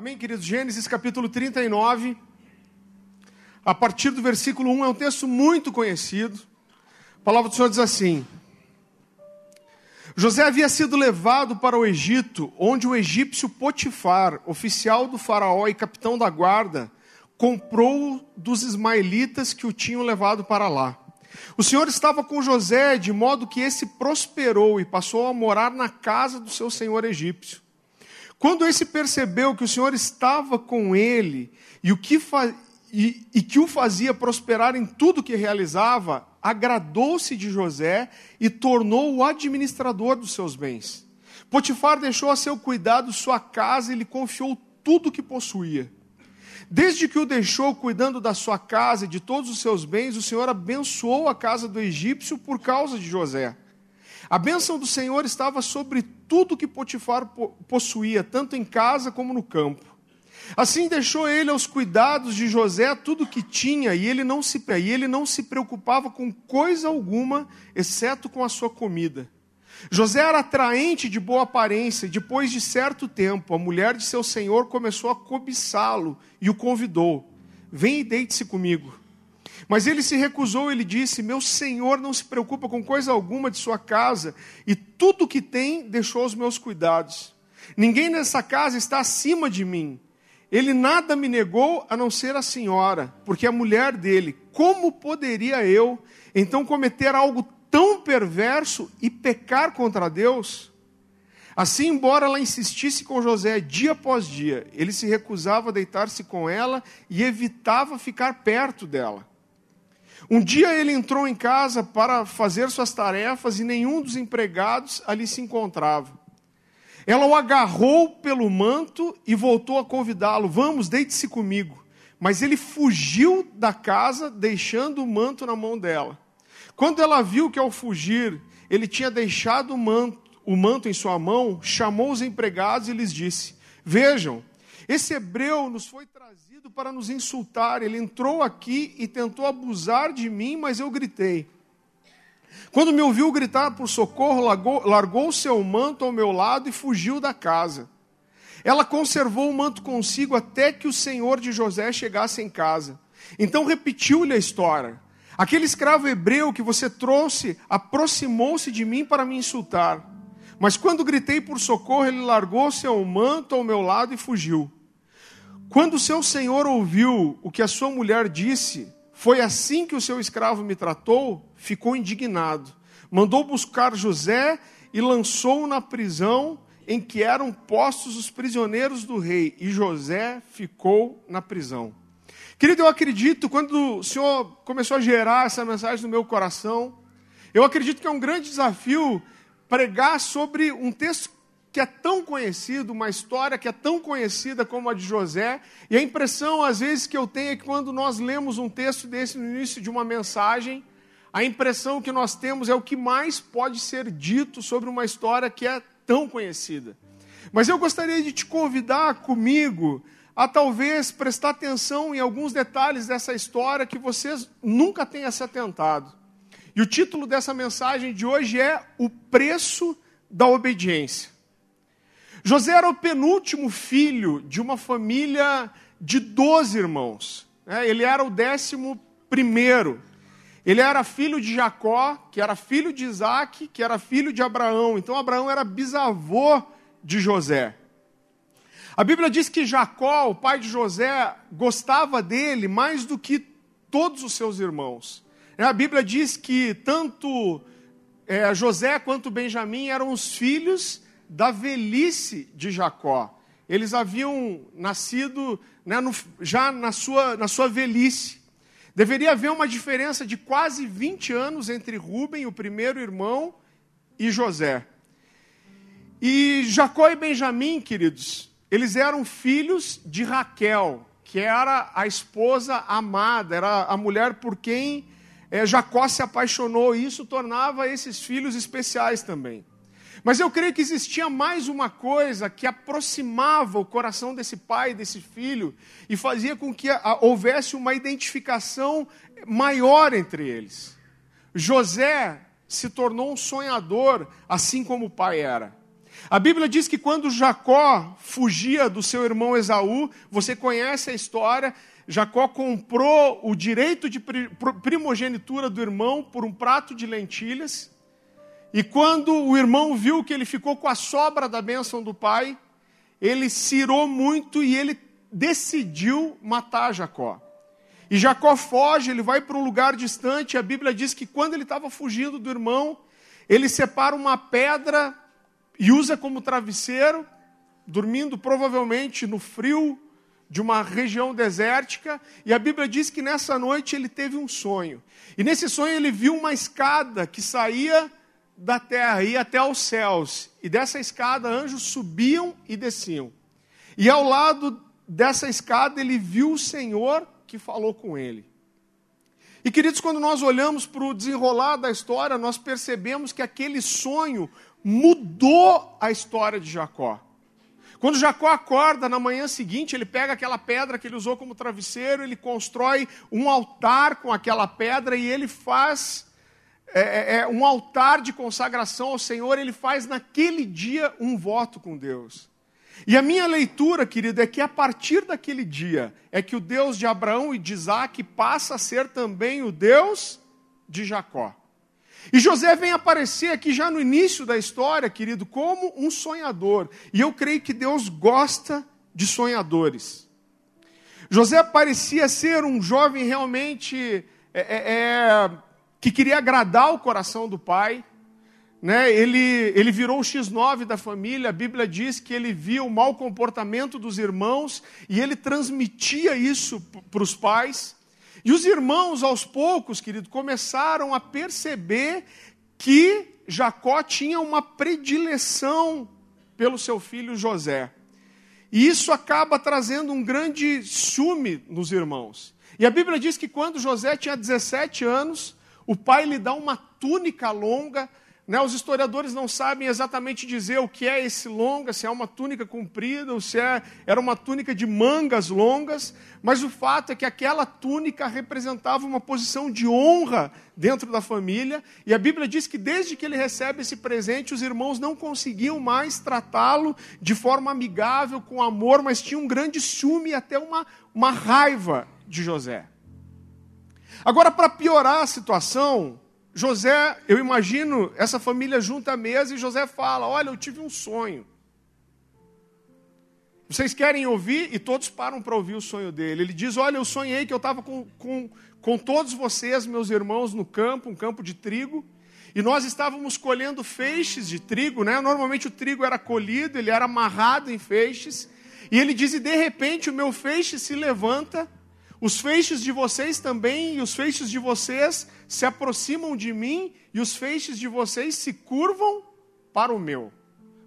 Amém, queridos? Gênesis capítulo 39, a partir do versículo 1, é um texto muito conhecido. A palavra do Senhor diz assim: José havia sido levado para o Egito, onde o egípcio Potifar, oficial do faraó e capitão da guarda, comprou dos ismaelitas que o tinham levado para lá. O Senhor estava com José, de modo que esse prosperou e passou a morar na casa do seu senhor egípcio. Quando esse percebeu que o Senhor estava com ele e, o que e, e que o fazia prosperar em tudo que realizava, agradou-se de José e tornou o administrador dos seus bens. Potifar deixou a seu cuidado sua casa e lhe confiou tudo o que possuía. Desde que o deixou cuidando da sua casa e de todos os seus bens, o Senhor abençoou a casa do egípcio por causa de José. A bênção do Senhor estava sobre tudo que Potifar possuía, tanto em casa como no campo. Assim deixou ele aos cuidados de José tudo que tinha, e ele não se, e ele não se preocupava com coisa alguma, exceto com a sua comida. José era atraente de boa aparência, e depois de certo tempo, a mulher de seu senhor começou a cobiçá-lo e o convidou: Vem e deite-se comigo. Mas ele se recusou, ele disse: Meu senhor não se preocupa com coisa alguma de sua casa, e tudo que tem deixou aos meus cuidados. Ninguém nessa casa está acima de mim. Ele nada me negou a não ser a senhora, porque a mulher dele. Como poderia eu então cometer algo tão perverso e pecar contra Deus? Assim, embora ela insistisse com José dia após dia, ele se recusava a deitar-se com ela e evitava ficar perto dela. Um dia ele entrou em casa para fazer suas tarefas e nenhum dos empregados ali se encontrava. Ela o agarrou pelo manto e voltou a convidá-lo: Vamos, deite-se comigo. Mas ele fugiu da casa, deixando o manto na mão dela. Quando ela viu que ao fugir ele tinha deixado o manto, o manto em sua mão, chamou os empregados e lhes disse: Vejam, esse hebreu nos foi trazido para nos insultar. Ele entrou aqui e tentou abusar de mim, mas eu gritei. Quando me ouviu gritar por socorro, largou, seu manto ao meu lado e fugiu da casa. Ela conservou o manto consigo até que o senhor de José chegasse em casa. Então repetiu-lhe a história. Aquele escravo hebreu que você trouxe aproximou-se de mim para me insultar. Mas quando gritei por socorro, ele largou seu manto ao meu lado e fugiu. Quando seu senhor ouviu o que a sua mulher disse, foi assim que o seu escravo me tratou, ficou indignado. Mandou buscar José e lançou-o na prisão em que eram postos os prisioneiros do rei, e José ficou na prisão. Querido, eu acredito, quando o Senhor começou a gerar essa mensagem no meu coração, eu acredito que é um grande desafio pregar sobre um texto que é tão conhecido, uma história que é tão conhecida como a de José, e a impressão, às vezes, que eu tenho é que quando nós lemos um texto desse no início de uma mensagem, a impressão que nós temos é o que mais pode ser dito sobre uma história que é tão conhecida. Mas eu gostaria de te convidar comigo a talvez prestar atenção em alguns detalhes dessa história que vocês nunca tenham se atentado. E o título dessa mensagem de hoje é O Preço da Obediência. José era o penúltimo filho de uma família de doze irmãos. Né? Ele era o décimo primeiro. Ele era filho de Jacó, que era filho de Isaac, que era filho de Abraão. Então Abraão era bisavô de José. A Bíblia diz que Jacó, o pai de José, gostava dele mais do que todos os seus irmãos. Né? A Bíblia diz que tanto é, José quanto Benjamim eram os filhos da velhice de Jacó. Eles haviam nascido né, no, já na sua, na sua velhice. Deveria haver uma diferença de quase 20 anos entre Rubem, o primeiro irmão, e José. E Jacó e Benjamim, queridos, eles eram filhos de Raquel, que era a esposa amada, era a mulher por quem é, Jacó se apaixonou, e isso tornava esses filhos especiais também. Mas eu creio que existia mais uma coisa que aproximava o coração desse pai, desse filho, e fazia com que houvesse uma identificação maior entre eles. José se tornou um sonhador, assim como o pai era. A Bíblia diz que quando Jacó fugia do seu irmão Esaú, você conhece a história, Jacó comprou o direito de primogenitura do irmão por um prato de lentilhas. E quando o irmão viu que ele ficou com a sobra da bênção do pai, ele se irou muito e ele decidiu matar Jacó. E Jacó foge, ele vai para um lugar distante. A Bíblia diz que quando ele estava fugindo do irmão, ele separa uma pedra e usa como travesseiro, dormindo provavelmente no frio de uma região desértica. E a Bíblia diz que nessa noite ele teve um sonho. E nesse sonho ele viu uma escada que saía da terra ia até os céus, e dessa escada anjos subiam e desciam. E ao lado dessa escada ele viu o Senhor que falou com ele. E queridos, quando nós olhamos para o desenrolar da história, nós percebemos que aquele sonho mudou a história de Jacó. Quando Jacó acorda na manhã seguinte, ele pega aquela pedra que ele usou como travesseiro, ele constrói um altar com aquela pedra e ele faz é, é, é, um altar de consagração ao Senhor, ele faz naquele dia um voto com Deus. E a minha leitura, querido, é que a partir daquele dia é que o Deus de Abraão e de Isaac passa a ser também o Deus de Jacó. E José vem aparecer aqui já no início da história, querido, como um sonhador. E eu creio que Deus gosta de sonhadores. José parecia ser um jovem realmente é, é, é que queria agradar o coração do pai. Né? Ele, ele virou o X9 da família. A Bíblia diz que ele via o mau comportamento dos irmãos e ele transmitia isso para os pais. E os irmãos, aos poucos, querido, começaram a perceber que Jacó tinha uma predileção pelo seu filho José. E isso acaba trazendo um grande ciúme nos irmãos. E a Bíblia diz que quando José tinha 17 anos, o pai lhe dá uma túnica longa. Né? Os historiadores não sabem exatamente dizer o que é esse longa, se é uma túnica comprida ou se é, era uma túnica de mangas longas, mas o fato é que aquela túnica representava uma posição de honra dentro da família, e a Bíblia diz que desde que ele recebe esse presente, os irmãos não conseguiam mais tratá-lo de forma amigável, com amor, mas tinham um grande ciúme e até uma, uma raiva de José. Agora, para piorar a situação, José, eu imagino essa família junta à mesa e José fala: Olha, eu tive um sonho. Vocês querem ouvir? E todos param para ouvir o sonho dele. Ele diz: Olha, eu sonhei que eu estava com, com, com todos vocês, meus irmãos, no campo, um campo de trigo, e nós estávamos colhendo feixes de trigo, né? Normalmente o trigo era colhido, ele era amarrado em feixes, e ele diz: E de repente o meu feixe se levanta os feixes de vocês também, e os feixes de vocês se aproximam de mim, e os feixes de vocês se curvam para o meu.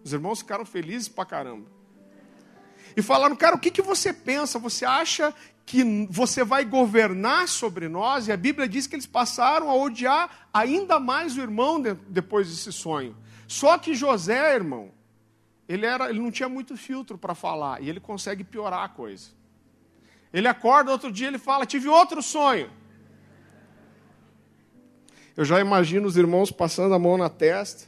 Os irmãos ficaram felizes pra caramba. E falaram, cara, o que, que você pensa? Você acha que você vai governar sobre nós? E a Bíblia diz que eles passaram a odiar ainda mais o irmão de, depois desse sonho. Só que José, irmão, ele, era, ele não tinha muito filtro para falar, e ele consegue piorar a coisa. Ele acorda, outro dia ele fala: Tive outro sonho. Eu já imagino os irmãos passando a mão na testa.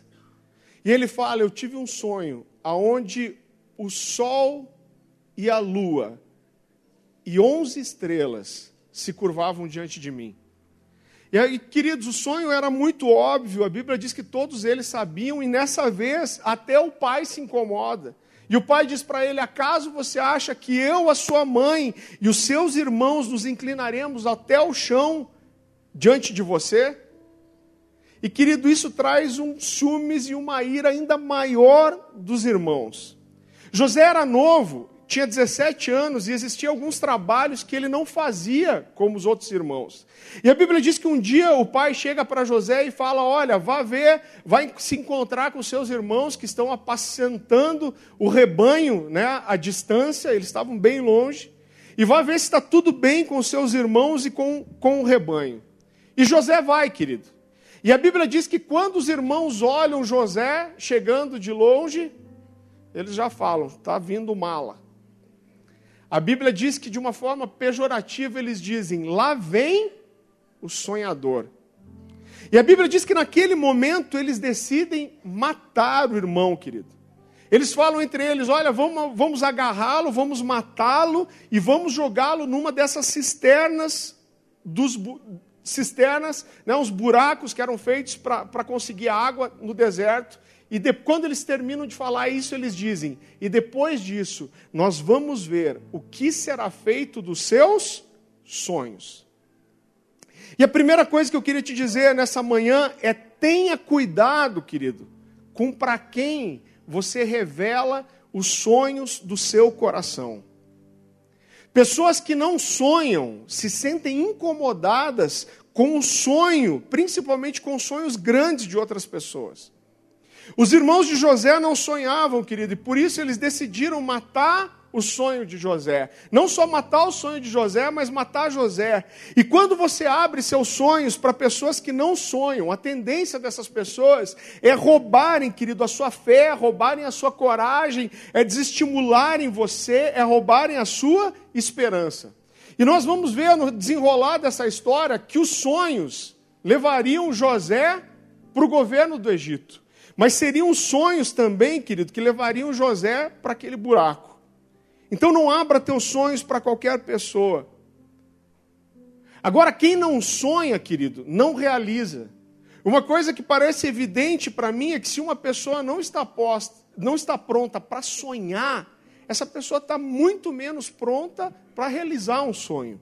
E ele fala: Eu tive um sonho aonde o sol e a lua e onze estrelas se curvavam diante de mim. E aí, queridos, o sonho era muito óbvio, a Bíblia diz que todos eles sabiam, e nessa vez até o pai se incomoda. E o pai diz para ele: Acaso você acha que eu, a sua mãe e os seus irmãos nos inclinaremos até o chão diante de você? E querido, isso traz um ciúmes e uma ira ainda maior dos irmãos. José era novo, tinha 17 anos e existiam alguns trabalhos que ele não fazia como os outros irmãos. E a Bíblia diz que um dia o pai chega para José e fala: Olha, vá ver, vai se encontrar com seus irmãos que estão apacentando o rebanho né, à distância, eles estavam bem longe, e vá ver se está tudo bem com seus irmãos e com, com o rebanho. E José vai, querido. E a Bíblia diz que quando os irmãos olham José chegando de longe, eles já falam: está vindo mala. A Bíblia diz que de uma forma pejorativa eles dizem: lá vem o sonhador. E a Bíblia diz que naquele momento eles decidem matar o irmão, querido. Eles falam entre eles: olha, vamos, vamos agarrá-lo, vamos matá-lo e vamos jogá-lo numa dessas cisternas, dos, cisternas, né, uns buracos que eram feitos para conseguir água no deserto. E de, quando eles terminam de falar isso, eles dizem: e depois disso, nós vamos ver o que será feito dos seus sonhos. E a primeira coisa que eu queria te dizer nessa manhã é: tenha cuidado, querido, com para quem você revela os sonhos do seu coração. Pessoas que não sonham se sentem incomodadas com o sonho, principalmente com sonhos grandes de outras pessoas. Os irmãos de José não sonhavam, querido, e por isso eles decidiram matar o sonho de José. Não só matar o sonho de José, mas matar José. E quando você abre seus sonhos para pessoas que não sonham, a tendência dessas pessoas é roubarem, querido, a sua fé, roubarem a sua coragem, é desestimularem você, é roubarem a sua esperança. E nós vamos ver no desenrolar dessa história que os sonhos levariam José para o governo do Egito. Mas seriam sonhos também, querido, que levariam José para aquele buraco. Então não abra teus sonhos para qualquer pessoa. Agora, quem não sonha, querido, não realiza. Uma coisa que parece evidente para mim é que se uma pessoa não está posta, não está pronta para sonhar, essa pessoa está muito menos pronta para realizar um sonho.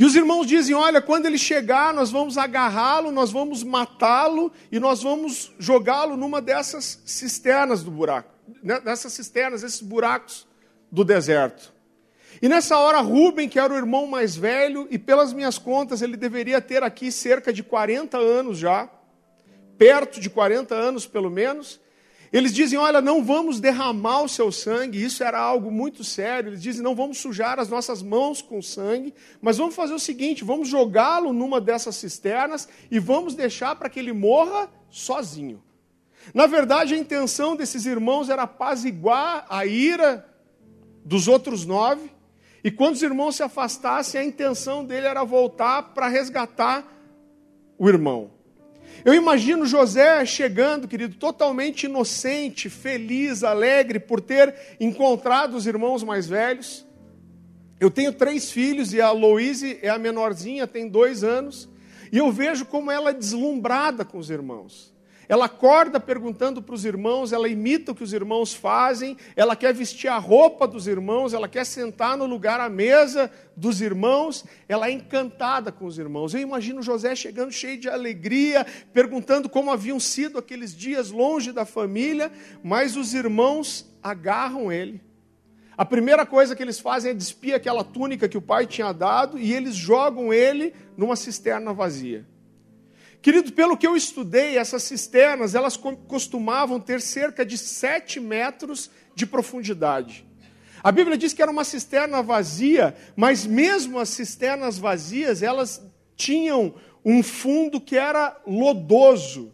E os irmãos dizem: olha, quando ele chegar, nós vamos agarrá-lo, nós vamos matá-lo e nós vamos jogá-lo numa dessas cisternas do buraco. Né, nessas cisternas, esses buracos do deserto. E nessa hora, Rubem, que era o irmão mais velho, e pelas minhas contas, ele deveria ter aqui cerca de 40 anos já, perto de 40 anos pelo menos. Eles dizem: Olha, não vamos derramar o seu sangue, isso era algo muito sério. Eles dizem: Não vamos sujar as nossas mãos com sangue, mas vamos fazer o seguinte: vamos jogá-lo numa dessas cisternas e vamos deixar para que ele morra sozinho. Na verdade, a intenção desses irmãos era apaziguar a ira dos outros nove, e quando os irmãos se afastassem, a intenção dele era voltar para resgatar o irmão. Eu imagino José chegando, querido, totalmente inocente, feliz, alegre por ter encontrado os irmãos mais velhos. Eu tenho três filhos e a Louise é a menorzinha, tem dois anos, e eu vejo como ela é deslumbrada com os irmãos. Ela acorda perguntando para os irmãos, ela imita o que os irmãos fazem, ela quer vestir a roupa dos irmãos, ela quer sentar no lugar à mesa dos irmãos, ela é encantada com os irmãos. Eu imagino José chegando cheio de alegria, perguntando como haviam sido aqueles dias longe da família, mas os irmãos agarram ele. A primeira coisa que eles fazem é despir aquela túnica que o pai tinha dado e eles jogam ele numa cisterna vazia. Querido, pelo que eu estudei, essas cisternas, elas costumavam ter cerca de 7 metros de profundidade. A Bíblia diz que era uma cisterna vazia, mas mesmo as cisternas vazias, elas tinham um fundo que era lodoso.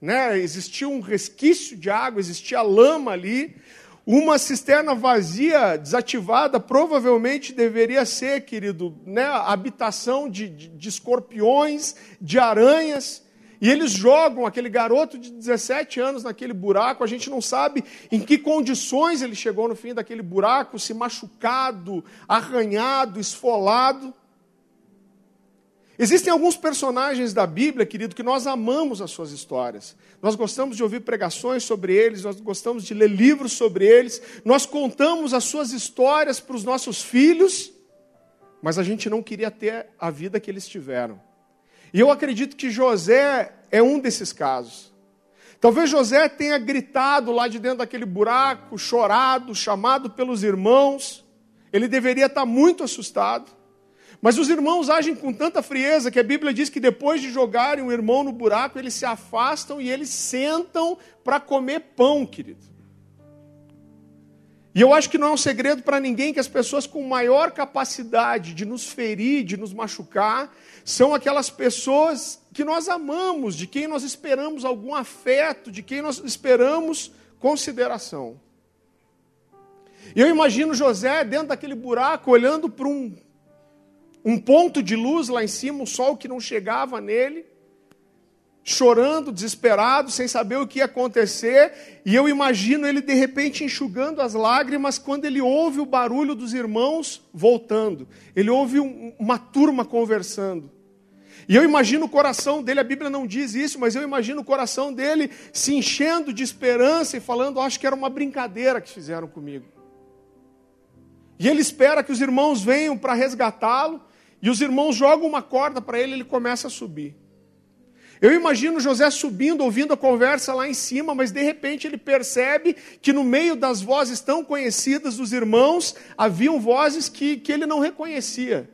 Né? Existia um resquício de água, existia lama ali. Uma cisterna vazia, desativada, provavelmente deveria ser, querido, né, habitação de, de, de escorpiões, de aranhas. E eles jogam aquele garoto de 17 anos naquele buraco. A gente não sabe em que condições ele chegou no fim daquele buraco, se machucado, arranhado, esfolado. Existem alguns personagens da Bíblia, querido, que nós amamos as suas histórias. Nós gostamos de ouvir pregações sobre eles, nós gostamos de ler livros sobre eles, nós contamos as suas histórias para os nossos filhos, mas a gente não queria ter a vida que eles tiveram. E eu acredito que José é um desses casos. Talvez José tenha gritado lá de dentro daquele buraco, chorado, chamado pelos irmãos. Ele deveria estar muito assustado. Mas os irmãos agem com tanta frieza que a Bíblia diz que depois de jogarem o irmão no buraco, eles se afastam e eles sentam para comer pão, querido. E eu acho que não é um segredo para ninguém que as pessoas com maior capacidade de nos ferir, de nos machucar, são aquelas pessoas que nós amamos, de quem nós esperamos algum afeto, de quem nós esperamos consideração. E eu imagino José dentro daquele buraco, olhando para um um ponto de luz lá em cima, um sol que não chegava nele. chorando, desesperado, sem saber o que ia acontecer, e eu imagino ele de repente enxugando as lágrimas quando ele ouve o barulho dos irmãos voltando. Ele ouve um, uma turma conversando. E eu imagino o coração dele, a Bíblia não diz isso, mas eu imagino o coração dele se enchendo de esperança e falando: Acho que era uma brincadeira que fizeram comigo. E ele espera que os irmãos venham para resgatá-lo, e os irmãos jogam uma corda para ele ele começa a subir. Eu imagino José subindo, ouvindo a conversa lá em cima, mas de repente ele percebe que no meio das vozes tão conhecidas dos irmãos, haviam vozes que, que ele não reconhecia.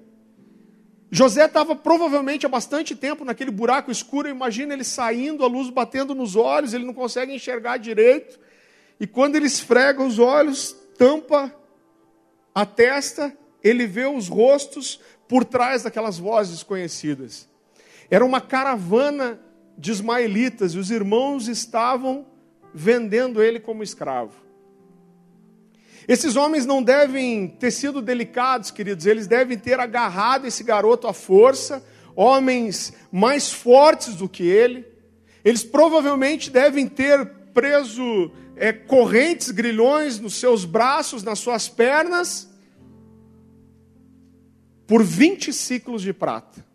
José estava provavelmente há bastante tempo naquele buraco escuro, imagina ele saindo, a luz batendo nos olhos, ele não consegue enxergar direito. E quando ele esfrega os olhos, tampa a testa, ele vê os rostos por trás daquelas vozes conhecidas. Era uma caravana de ismaelitas e os irmãos estavam vendendo ele como escravo. Esses homens não devem ter sido delicados, queridos, eles devem ter agarrado esse garoto à força, homens mais fortes do que ele. Eles provavelmente devem ter preso é, correntes, grilhões nos seus braços, nas suas pernas, por 20 ciclos de prata.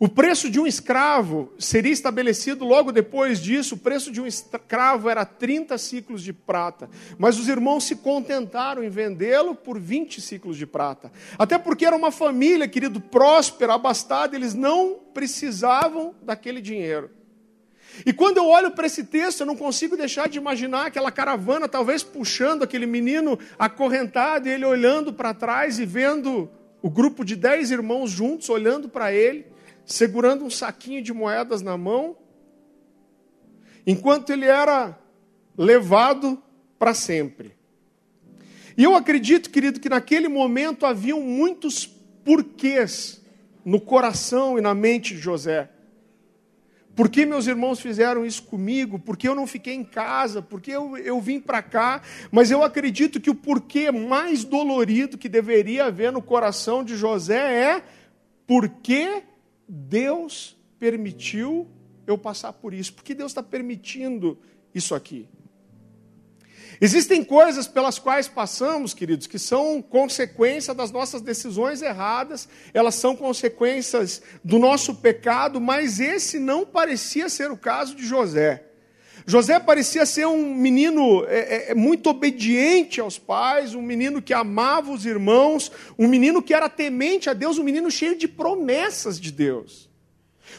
O preço de um escravo seria estabelecido logo depois disso. O preço de um escravo era 30 ciclos de prata. Mas os irmãos se contentaram em vendê-lo por 20 ciclos de prata. Até porque era uma família, querido, próspera, abastada, eles não precisavam daquele dinheiro. E quando eu olho para esse texto, eu não consigo deixar de imaginar aquela caravana, talvez puxando aquele menino acorrentado, e ele olhando para trás e vendo o grupo de dez irmãos juntos, olhando para ele segurando um saquinho de moedas na mão, enquanto ele era levado para sempre. E eu acredito, querido, que naquele momento haviam muitos porquês no coração e na mente de José. Por que meus irmãos fizeram isso comigo? Por que eu não fiquei em casa? Por que eu, eu vim para cá? Mas eu acredito que o porquê mais dolorido que deveria haver no coração de José é por que Deus permitiu eu passar por isso. Porque Deus está permitindo isso aqui. Existem coisas pelas quais passamos, queridos, que são consequência das nossas decisões erradas, elas são consequências do nosso pecado, mas esse não parecia ser o caso de José. José parecia ser um menino é, é, é, muito obediente aos pais, um menino que amava os irmãos, um menino que era temente a Deus, um menino cheio de promessas de Deus.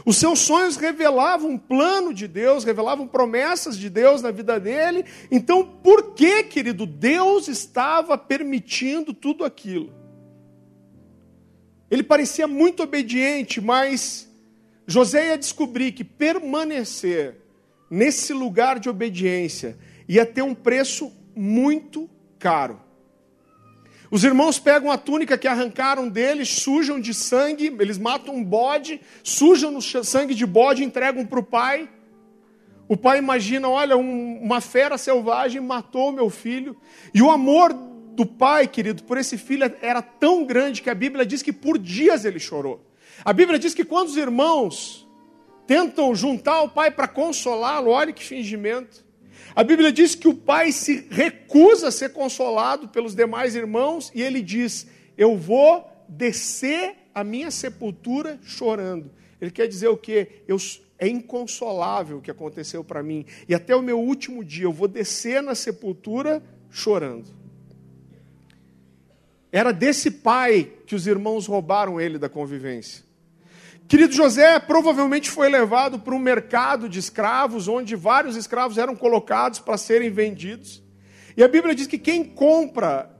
Os seus sonhos revelavam um plano de Deus, revelavam promessas de Deus na vida dele. Então, por que, querido, Deus estava permitindo tudo aquilo? Ele parecia muito obediente, mas José ia descobrir que permanecer nesse lugar de obediência, ia ter um preço muito caro. Os irmãos pegam a túnica que arrancaram deles, sujam de sangue, eles matam um bode, sujam no sangue de bode entregam para o pai. O pai imagina: olha, um, uma fera selvagem matou meu filho. E o amor do pai, querido, por esse filho era tão grande que a Bíblia diz que por dias ele chorou. A Bíblia diz que quando os irmãos tentam juntar o pai para consolá-lo. Olha que fingimento. A Bíblia diz que o pai se recusa a ser consolado pelos demais irmãos e ele diz: Eu vou descer a minha sepultura chorando. Ele quer dizer o quê? Eu, é inconsolável o que aconteceu para mim. E até o meu último dia eu vou descer na sepultura chorando. Era desse pai que os irmãos roubaram ele da convivência. Querido José provavelmente foi levado para um mercado de escravos, onde vários escravos eram colocados para serem vendidos. E a Bíblia diz que quem compra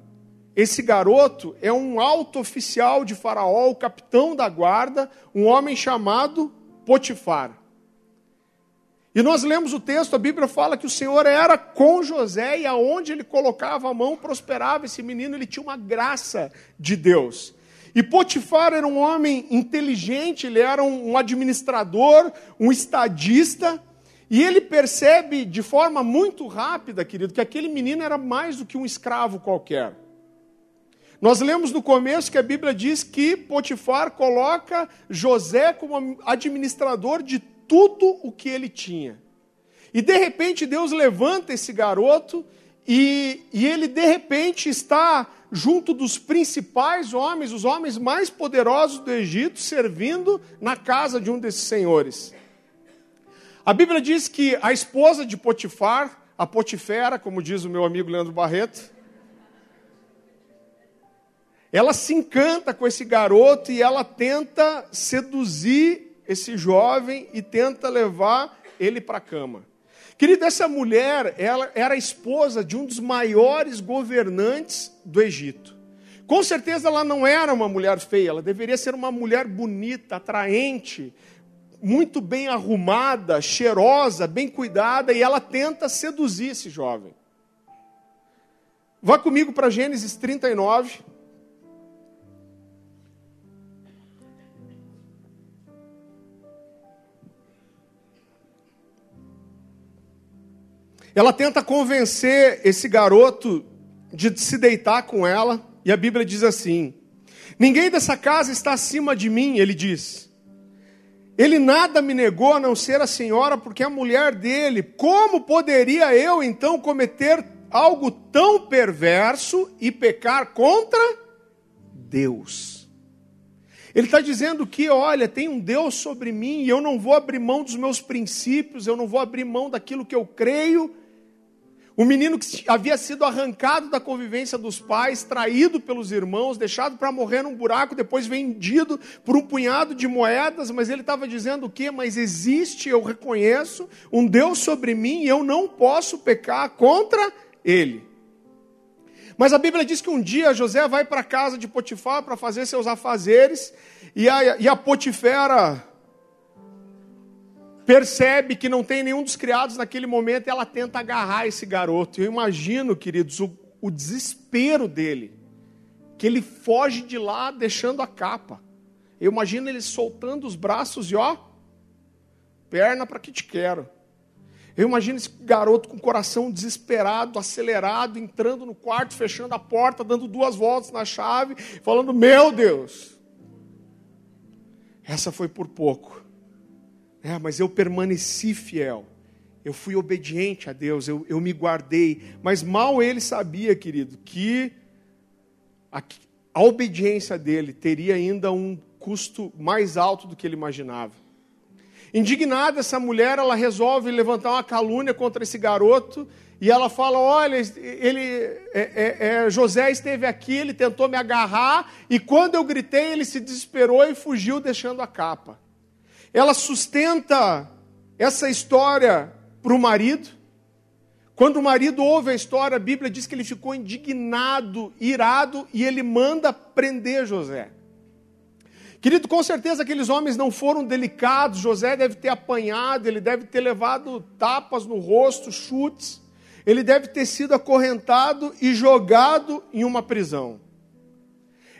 esse garoto é um alto oficial de Faraó, o capitão da guarda, um homem chamado Potifar. E nós lemos o texto, a Bíblia fala que o Senhor era com José e aonde ele colocava a mão prosperava esse menino, ele tinha uma graça de Deus. E Potifar era um homem inteligente, ele era um administrador, um estadista, e ele percebe de forma muito rápida, querido, que aquele menino era mais do que um escravo qualquer. Nós lemos no começo que a Bíblia diz que Potifar coloca José como administrador de tudo o que ele tinha. E de repente Deus levanta esse garoto e, e ele de repente está junto dos principais homens, os homens mais poderosos do Egito, servindo na casa de um desses senhores. A Bíblia diz que a esposa de Potifar, a Potifera, como diz o meu amigo Leandro Barreto, ela se encanta com esse garoto e ela tenta seduzir esse jovem e tenta levar ele para a cama. Querida, essa mulher, ela era esposa de um dos maiores governantes do Egito. Com certeza ela não era uma mulher feia, ela deveria ser uma mulher bonita, atraente, muito bem arrumada, cheirosa, bem cuidada, e ela tenta seduzir esse jovem. Vá comigo para Gênesis 39. Ela tenta convencer esse garoto de se deitar com ela, e a Bíblia diz assim: Ninguém dessa casa está acima de mim, ele diz. Ele nada me negou a não ser a senhora, porque é a mulher dele. Como poderia eu então cometer algo tão perverso e pecar contra Deus? Ele está dizendo que, olha, tem um Deus sobre mim e eu não vou abrir mão dos meus princípios, eu não vou abrir mão daquilo que eu creio o menino que havia sido arrancado da convivência dos pais, traído pelos irmãos, deixado para morrer num buraco, depois vendido por um punhado de moedas, mas ele estava dizendo o quê? Mas existe, eu reconheço, um Deus sobre mim e eu não posso pecar contra ele. Mas a Bíblia diz que um dia José vai para a casa de Potifar para fazer seus afazeres, e a, e a Potifera percebe que não tem nenhum dos criados naquele momento e ela tenta agarrar esse garoto. Eu imagino, queridos, o, o desespero dele, que ele foge de lá deixando a capa. Eu imagino ele soltando os braços e ó, perna para que te quero. Eu imagino esse garoto com o coração desesperado, acelerado, entrando no quarto, fechando a porta, dando duas voltas na chave, falando: Meu Deus, essa foi por pouco. É, mas eu permaneci fiel. Eu fui obediente a Deus, eu, eu me guardei. Mas mal ele sabia, querido, que a, a obediência dele teria ainda um custo mais alto do que ele imaginava. Indignada, essa mulher, ela resolve levantar uma calúnia contra esse garoto e ela fala: Olha, ele, é, é, é, José esteve aqui, ele tentou me agarrar e quando eu gritei, ele se desesperou e fugiu, deixando a capa ela sustenta essa história para o marido. Quando o marido ouve a história, a Bíblia diz que ele ficou indignado, irado, e ele manda prender José. Querido, com certeza aqueles homens não foram delicados, José deve ter apanhado, ele deve ter levado tapas no rosto, chutes, ele deve ter sido acorrentado e jogado em uma prisão.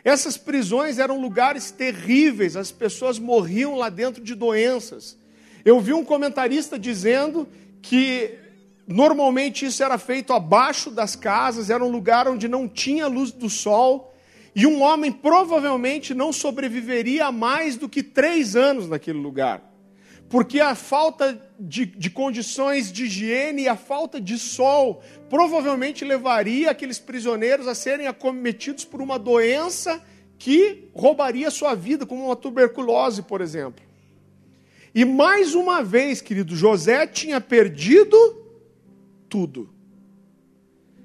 Essas prisões eram lugares terríveis, as pessoas morriam lá dentro de doenças. Eu vi um comentarista dizendo que normalmente isso era feito abaixo das casas, era um lugar onde não tinha luz do sol, e um homem provavelmente não sobreviveria mais do que três anos naquele lugar. Porque a falta de, de, condições de higiene e a falta de sol provavelmente levaria aqueles prisioneiros a serem acometidos por uma doença que roubaria sua vida, como uma tuberculose, por exemplo. E mais uma vez, querido, José tinha perdido tudo.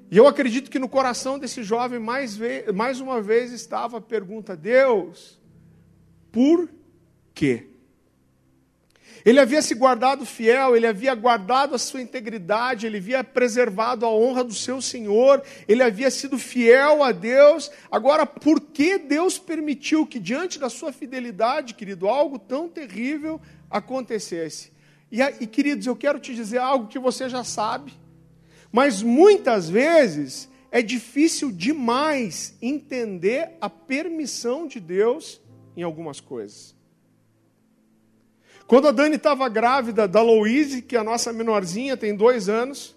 E eu acredito que no coração desse jovem, mais, mais uma vez, estava a pergunta: Deus, por quê? Ele havia se guardado fiel, ele havia guardado a sua integridade, ele havia preservado a honra do seu Senhor, ele havia sido fiel a Deus. Agora, por que Deus permitiu que, diante da sua fidelidade, querido, algo tão terrível acontecesse? E, e queridos, eu quero te dizer algo que você já sabe, mas muitas vezes é difícil demais entender a permissão de Deus em algumas coisas. Quando a Dani estava grávida da Louise, que é a nossa menorzinha, tem dois anos,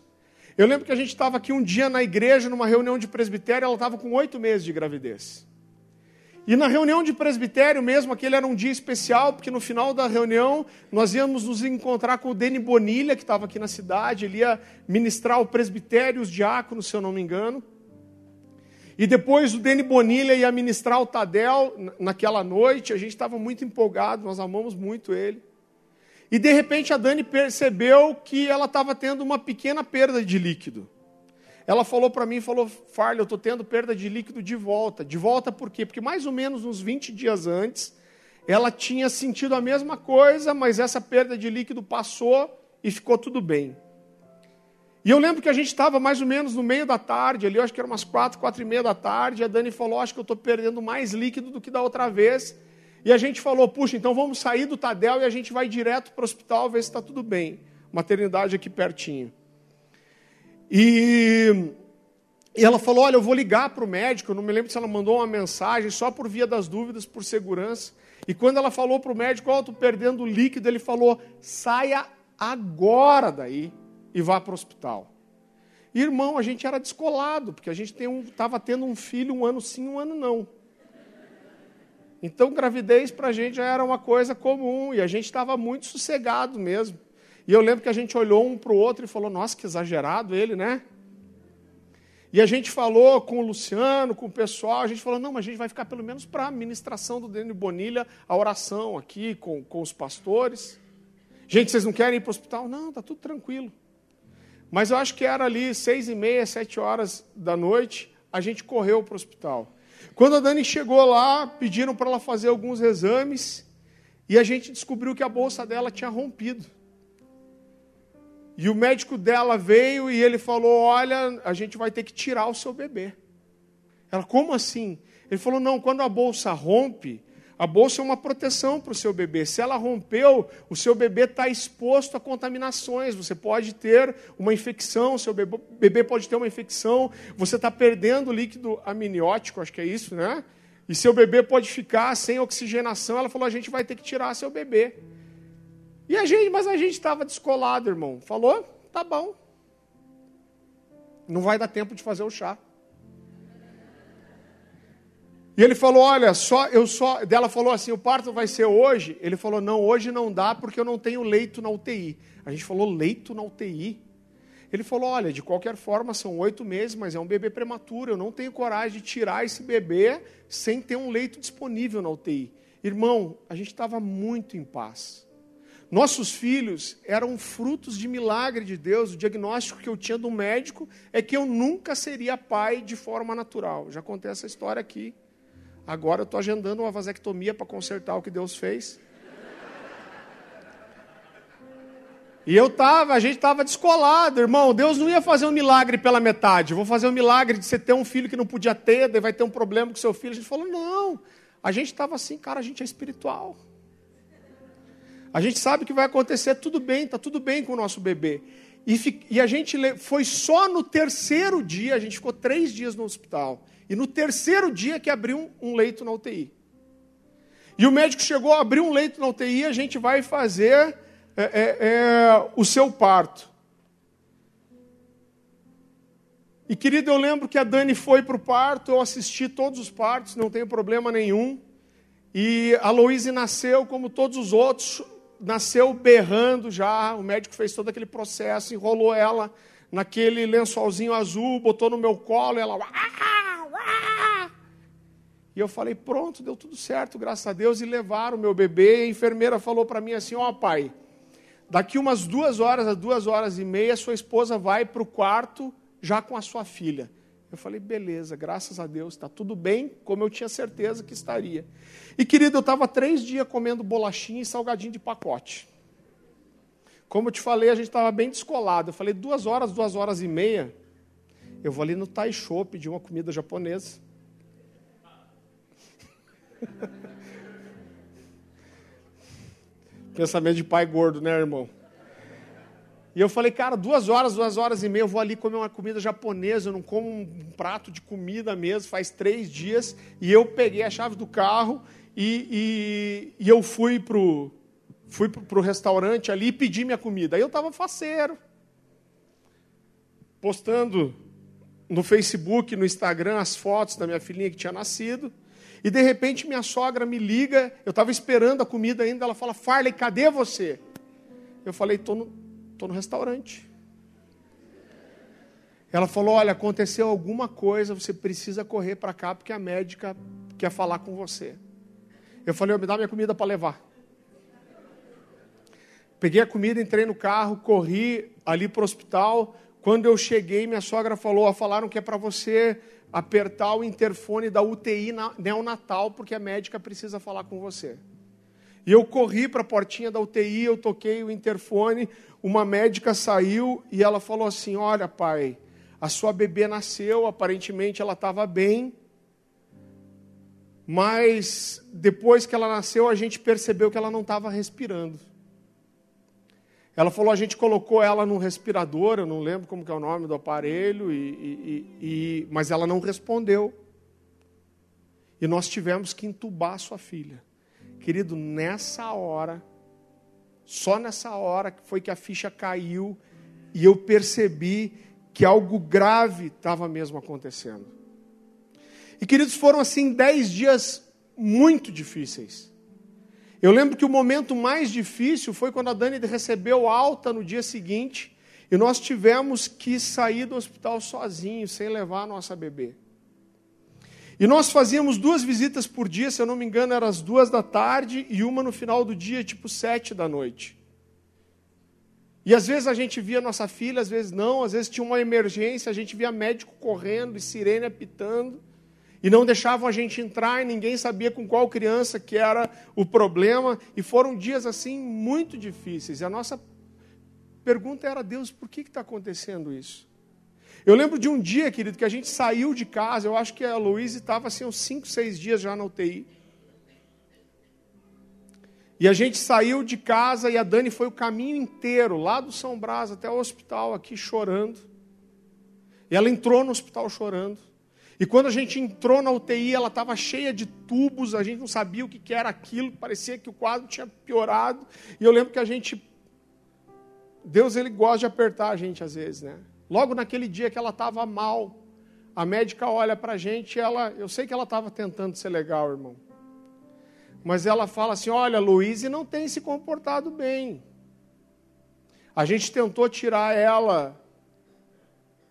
eu lembro que a gente estava aqui um dia na igreja, numa reunião de presbitério, ela estava com oito meses de gravidez. E na reunião de presbitério mesmo, aquele era um dia especial, porque no final da reunião nós íamos nos encontrar com o Deni Bonilha, que estava aqui na cidade, ele ia ministrar o presbitério, os diáconos, se eu não me engano. E depois o Deni Bonilha ia ministrar o Tadel naquela noite, a gente estava muito empolgado, nós amamos muito ele. E de repente a Dani percebeu que ela estava tendo uma pequena perda de líquido. Ela falou para mim, falou, Farley, eu estou tendo perda de líquido de volta. De volta por quê? Porque mais ou menos uns 20 dias antes, ela tinha sentido a mesma coisa, mas essa perda de líquido passou e ficou tudo bem. E eu lembro que a gente estava mais ou menos no meio da tarde, ali, acho que era umas quatro, quatro e meia da tarde, a Dani falou, acho que eu estou perdendo mais líquido do que da outra vez. E a gente falou, puxa, então vamos sair do Tadel e a gente vai direto para o hospital ver se está tudo bem. Maternidade aqui pertinho. E, e ela falou: Olha, eu vou ligar para o médico. Não me lembro se ela mandou uma mensagem, só por via das dúvidas, por segurança. E quando ela falou para o médico: Ó, oh, estou perdendo líquido, ele falou: Saia agora daí e vá para o hospital. Irmão, a gente era descolado, porque a gente estava um, tendo um filho um ano sim, um ano não. Então, gravidez para a gente já era uma coisa comum e a gente estava muito sossegado mesmo. E eu lembro que a gente olhou um para o outro e falou: Nossa, que exagerado ele, né? E a gente falou com o Luciano, com o pessoal, a gente falou: Não, mas a gente vai ficar pelo menos para a ministração do Dênio Bonilha, a oração aqui com, com os pastores. Gente, vocês não querem ir para o hospital? Não, está tudo tranquilo. Mas eu acho que era ali seis e meia, sete horas da noite, a gente correu para o hospital. Quando a Dani chegou lá, pediram para ela fazer alguns exames e a gente descobriu que a bolsa dela tinha rompido. E o médico dela veio e ele falou: Olha, a gente vai ter que tirar o seu bebê. Ela, como assim? Ele falou: Não, quando a bolsa rompe, a bolsa é uma proteção para o seu bebê. Se ela rompeu, o seu bebê está exposto a contaminações. Você pode ter uma infecção, seu bebê, bebê pode ter uma infecção. Você está perdendo líquido amniótico, acho que é isso, né? E seu bebê pode ficar sem oxigenação. Ela falou: a gente vai ter que tirar seu bebê. E a gente, mas a gente estava descolado, irmão. Falou? Tá bom. Não vai dar tempo de fazer o chá. E ele falou: "Olha, só eu só". Dela falou assim: "O parto vai ser hoje". Ele falou: "Não, hoje não dá porque eu não tenho leito na UTI". A gente falou: "Leito na UTI?". Ele falou: "Olha, de qualquer forma são oito meses, mas é um bebê prematuro. Eu não tenho coragem de tirar esse bebê sem ter um leito disponível na UTI". Irmão, a gente estava muito em paz. Nossos filhos eram frutos de milagre de Deus. O diagnóstico que eu tinha do médico é que eu nunca seria pai de forma natural. Já contei essa história aqui. Agora eu estou agendando uma vasectomia para consertar o que Deus fez. E eu tava, a gente estava descolado, irmão. Deus não ia fazer um milagre pela metade. Vou fazer um milagre de você ter um filho que não podia ter, daí vai ter um problema com seu filho. A gente falou, não. A gente estava assim, cara, a gente é espiritual. A gente sabe que vai acontecer tudo bem, está tudo bem com o nosso bebê. E, e, a gente foi só no terceiro dia, a gente ficou três dias no hospital. E no terceiro dia que abriu um, leito na UTI. E o médico chegou, abriu um leito na UTI, a gente vai fazer é, é, é, o seu parto. E querido, eu lembro que a Dani foi para o parto, eu assisti todos os partos, não tenho problema nenhum. E a Louise nasceu como todos os outros, nasceu berrando já, o médico fez todo aquele processo, enrolou ela naquele lençolzinho azul, botou no meu colo, ela. E eu falei, pronto, deu tudo certo, graças a Deus, e levaram o meu bebê. A enfermeira falou para mim assim: Ó, oh, pai, daqui umas duas horas, a duas horas e meia, sua esposa vai para o quarto já com a sua filha. Eu falei, beleza, graças a Deus, está tudo bem, como eu tinha certeza que estaria. E querido, eu estava três dias comendo bolachinha e salgadinho de pacote. Como eu te falei, a gente estava bem descolado. Eu falei, duas horas, duas horas e meia, eu vou ali no Taisho pedir uma comida japonesa. Pensamento de pai gordo, né, irmão? E eu falei, cara, duas horas, duas horas e meia, eu vou ali comer uma comida japonesa, eu não como um prato de comida mesmo, faz três dias. E eu peguei a chave do carro e, e, e eu fui pro, fui pro, restaurante ali e pedi minha comida. Aí eu estava faceiro, postando no Facebook, no Instagram, as fotos da minha filhinha que tinha nascido. E de repente minha sogra me liga, eu estava esperando a comida ainda, ela fala, Farley, cadê você? Eu falei, estou no, tô no restaurante. Ela falou, olha, aconteceu alguma coisa, você precisa correr para cá, porque a médica quer falar com você. Eu falei, me dá minha comida para levar. Peguei a comida, entrei no carro, corri ali para o hospital. Quando eu cheguei, minha sogra falou: falaram que é para você apertar o interfone da UTI neonatal, porque a médica precisa falar com você. E eu corri para a portinha da UTI, eu toquei o interfone, uma médica saiu e ela falou assim: Olha, pai, a sua bebê nasceu, aparentemente ela estava bem, mas depois que ela nasceu, a gente percebeu que ela não estava respirando. Ela falou, a gente colocou ela num respirador, eu não lembro como que é o nome do aparelho, e, e, e, mas ela não respondeu. E nós tivemos que entubar sua filha. Querido, nessa hora, só nessa hora foi que a ficha caiu e eu percebi que algo grave estava mesmo acontecendo. E queridos, foram assim dez dias muito difíceis. Eu lembro que o momento mais difícil foi quando a Dani recebeu alta no dia seguinte e nós tivemos que sair do hospital sozinhos, sem levar a nossa bebê. E nós fazíamos duas visitas por dia, se eu não me engano, eram as duas da tarde e uma no final do dia, tipo sete da noite. E às vezes a gente via nossa filha, às vezes não, às vezes tinha uma emergência, a gente via médico correndo e sirene apitando. E não deixavam a gente entrar e ninguém sabia com qual criança que era o problema. E foram dias assim muito difíceis. E a nossa pergunta era: Deus, por que está acontecendo isso? Eu lembro de um dia, querido, que a gente saiu de casa. Eu acho que a Luísa estava assim uns 5, 6 dias já na UTI. E a gente saiu de casa e a Dani foi o caminho inteiro, lá do São Brás até o hospital, aqui chorando. E ela entrou no hospital chorando. E quando a gente entrou na UTI, ela estava cheia de tubos, a gente não sabia o que era aquilo, parecia que o quadro tinha piorado. E eu lembro que a gente. Deus ele gosta de apertar a gente às vezes, né? Logo naquele dia que ela estava mal, a médica olha para a gente e ela. Eu sei que ela estava tentando ser legal, irmão. Mas ela fala assim: olha, Luíse não tem se comportado bem. A gente tentou tirar ela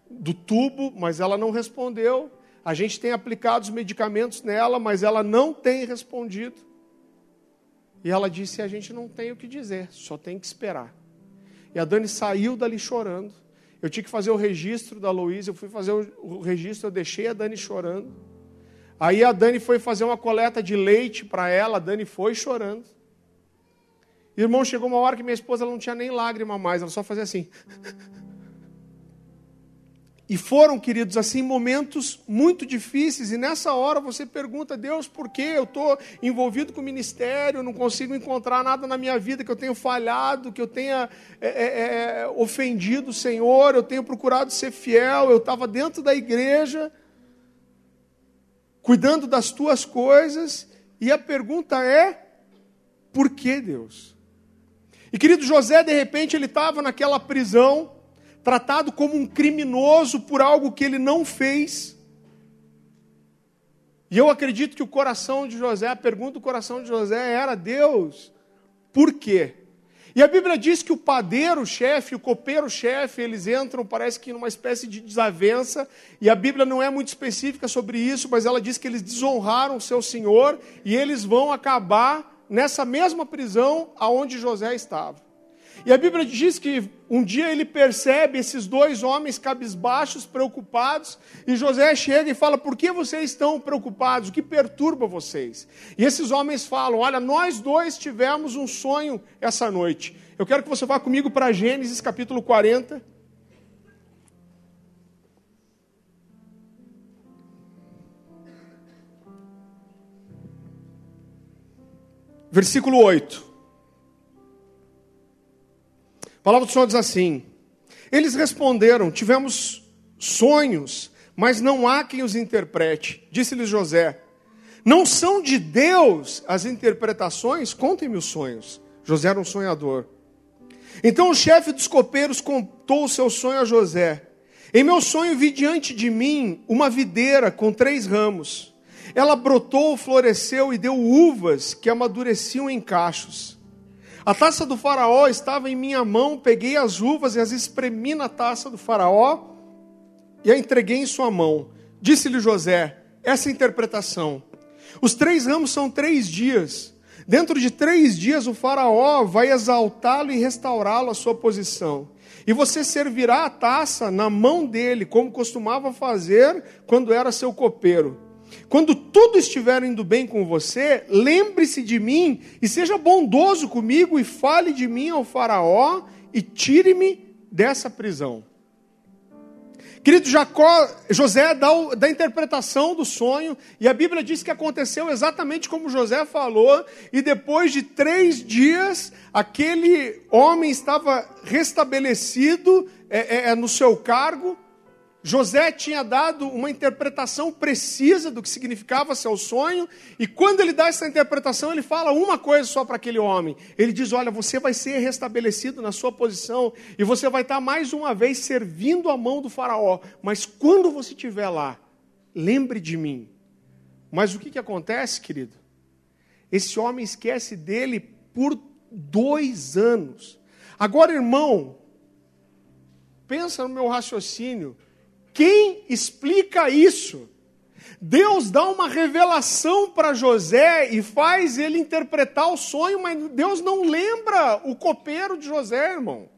do tubo, mas ela não respondeu. A gente tem aplicado os medicamentos nela, mas ela não tem respondido. E ela disse: a gente não tem o que dizer, só tem que esperar. E a Dani saiu dali chorando. Eu tinha que fazer o registro da Luísa, eu fui fazer o registro, eu deixei a Dani chorando. Aí a Dani foi fazer uma coleta de leite para ela, a Dani foi chorando. Irmão, chegou uma hora que minha esposa não tinha nem lágrima mais, ela só fazia assim. E foram, queridos, assim, momentos muito difíceis, e nessa hora você pergunta, Deus, por que eu estou envolvido com o ministério, não consigo encontrar nada na minha vida, que eu tenho falhado, que eu tenha é, é, é ofendido o Senhor, eu tenho procurado ser fiel, eu estava dentro da igreja, cuidando das tuas coisas, e a pergunta é, por que Deus? E querido José, de repente, ele estava naquela prisão, tratado como um criminoso por algo que ele não fez. E eu acredito que o coração de José, a pergunta do coração de José era: Deus, por quê? E a Bíblia diz que o padeiro chefe, o copeiro chefe, eles entram, parece que numa espécie de desavença, e a Bíblia não é muito específica sobre isso, mas ela diz que eles desonraram o seu senhor e eles vão acabar nessa mesma prisão aonde José estava. E a Bíblia diz que um dia ele percebe esses dois homens cabisbaixos, preocupados, e José chega e fala: Por que vocês estão preocupados? O que perturba vocês? E esses homens falam: Olha, nós dois tivemos um sonho essa noite. Eu quero que você vá comigo para Gênesis capítulo 40. Versículo 8. A palavra do Senhor diz assim: Eles responderam: Tivemos sonhos, mas não há quem os interprete. Disse-lhes José: Não são de Deus as interpretações? Contem-me os sonhos. José era um sonhador. Então o chefe dos copeiros contou o seu sonho a José. Em meu sonho vi diante de mim uma videira com três ramos. Ela brotou, floresceu e deu uvas que amadureciam em cachos. A taça do Faraó estava em minha mão, peguei as uvas e as espremi na taça do Faraó e a entreguei em sua mão. Disse-lhe José: essa interpretação. Os três ramos são três dias. Dentro de três dias o Faraó vai exaltá-lo e restaurá-lo à sua posição. E você servirá a taça na mão dele, como costumava fazer quando era seu copeiro. Quando tudo estiver indo bem com você, lembre-se de mim e seja bondoso comigo e fale de mim ao Faraó e tire-me dessa prisão. Querido Jacó, José dá, o, dá a interpretação do sonho, e a Bíblia diz que aconteceu exatamente como José falou, e depois de três dias, aquele homem estava restabelecido é, é, é no seu cargo, José tinha dado uma interpretação precisa do que significava seu sonho, e quando ele dá essa interpretação, ele fala uma coisa só para aquele homem. Ele diz: Olha, você vai ser restabelecido na sua posição, e você vai estar mais uma vez servindo a mão do Faraó, mas quando você estiver lá, lembre de mim. Mas o que, que acontece, querido? Esse homem esquece dele por dois anos. Agora, irmão, pensa no meu raciocínio. Quem explica isso? Deus dá uma revelação para José e faz ele interpretar o sonho, mas Deus não lembra o copeiro de José, irmão.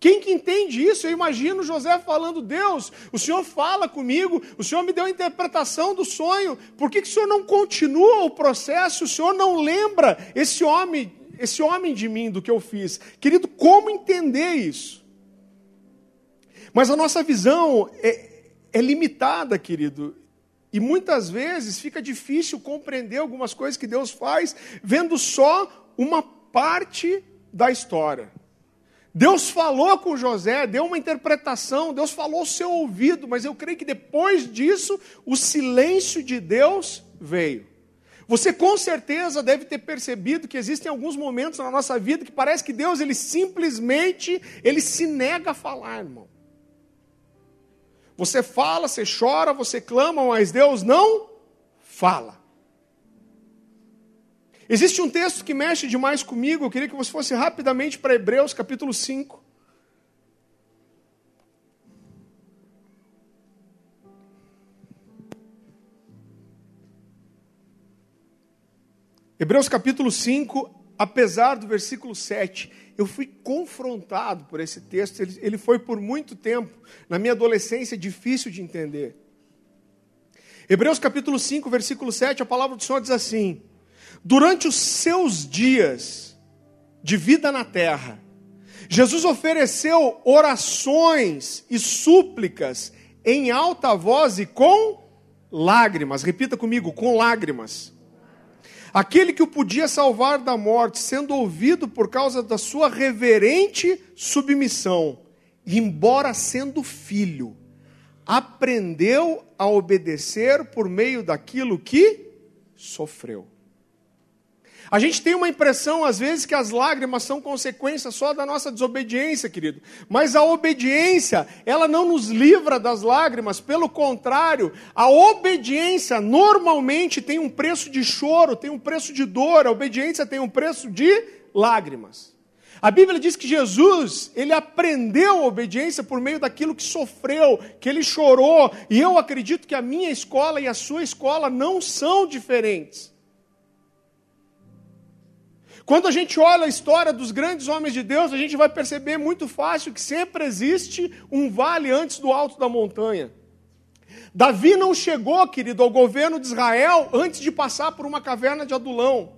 Quem que entende isso? Eu imagino José falando: Deus, o Senhor fala comigo, o Senhor me deu a interpretação do sonho, por que, que o Senhor não continua o processo? O Senhor não lembra esse homem, esse homem de mim, do que eu fiz? Querido, como entender isso? Mas a nossa visão é, é limitada, querido. E muitas vezes fica difícil compreender algumas coisas que Deus faz vendo só uma parte da história. Deus falou com José, deu uma interpretação, Deus falou ao seu ouvido, mas eu creio que depois disso o silêncio de Deus veio. Você com certeza deve ter percebido que existem alguns momentos na nossa vida que parece que Deus ele simplesmente ele se nega a falar, irmão. Você fala, você chora, você clama, mas Deus não fala. Existe um texto que mexe demais comigo, eu queria que você fosse rapidamente para Hebreus capítulo 5. Hebreus capítulo 5, apesar do versículo 7, eu fui confrontado por esse texto, ele, ele foi por muito tempo, na minha adolescência, difícil de entender. Hebreus capítulo 5, versículo 7, a palavra do Senhor diz assim: Durante os seus dias de vida na terra, Jesus ofereceu orações e súplicas em alta voz e com lágrimas. Repita comigo, com lágrimas. Aquele que o podia salvar da morte, sendo ouvido por causa da sua reverente submissão, embora sendo filho, aprendeu a obedecer por meio daquilo que sofreu. A gente tem uma impressão, às vezes, que as lágrimas são consequência só da nossa desobediência, querido. Mas a obediência, ela não nos livra das lágrimas, pelo contrário, a obediência normalmente tem um preço de choro, tem um preço de dor, a obediência tem um preço de lágrimas. A Bíblia diz que Jesus, ele aprendeu a obediência por meio daquilo que sofreu, que ele chorou, e eu acredito que a minha escola e a sua escola não são diferentes. Quando a gente olha a história dos grandes homens de Deus, a gente vai perceber muito fácil que sempre existe um vale antes do alto da montanha. Davi não chegou, querido, ao governo de Israel antes de passar por uma caverna de Adulão.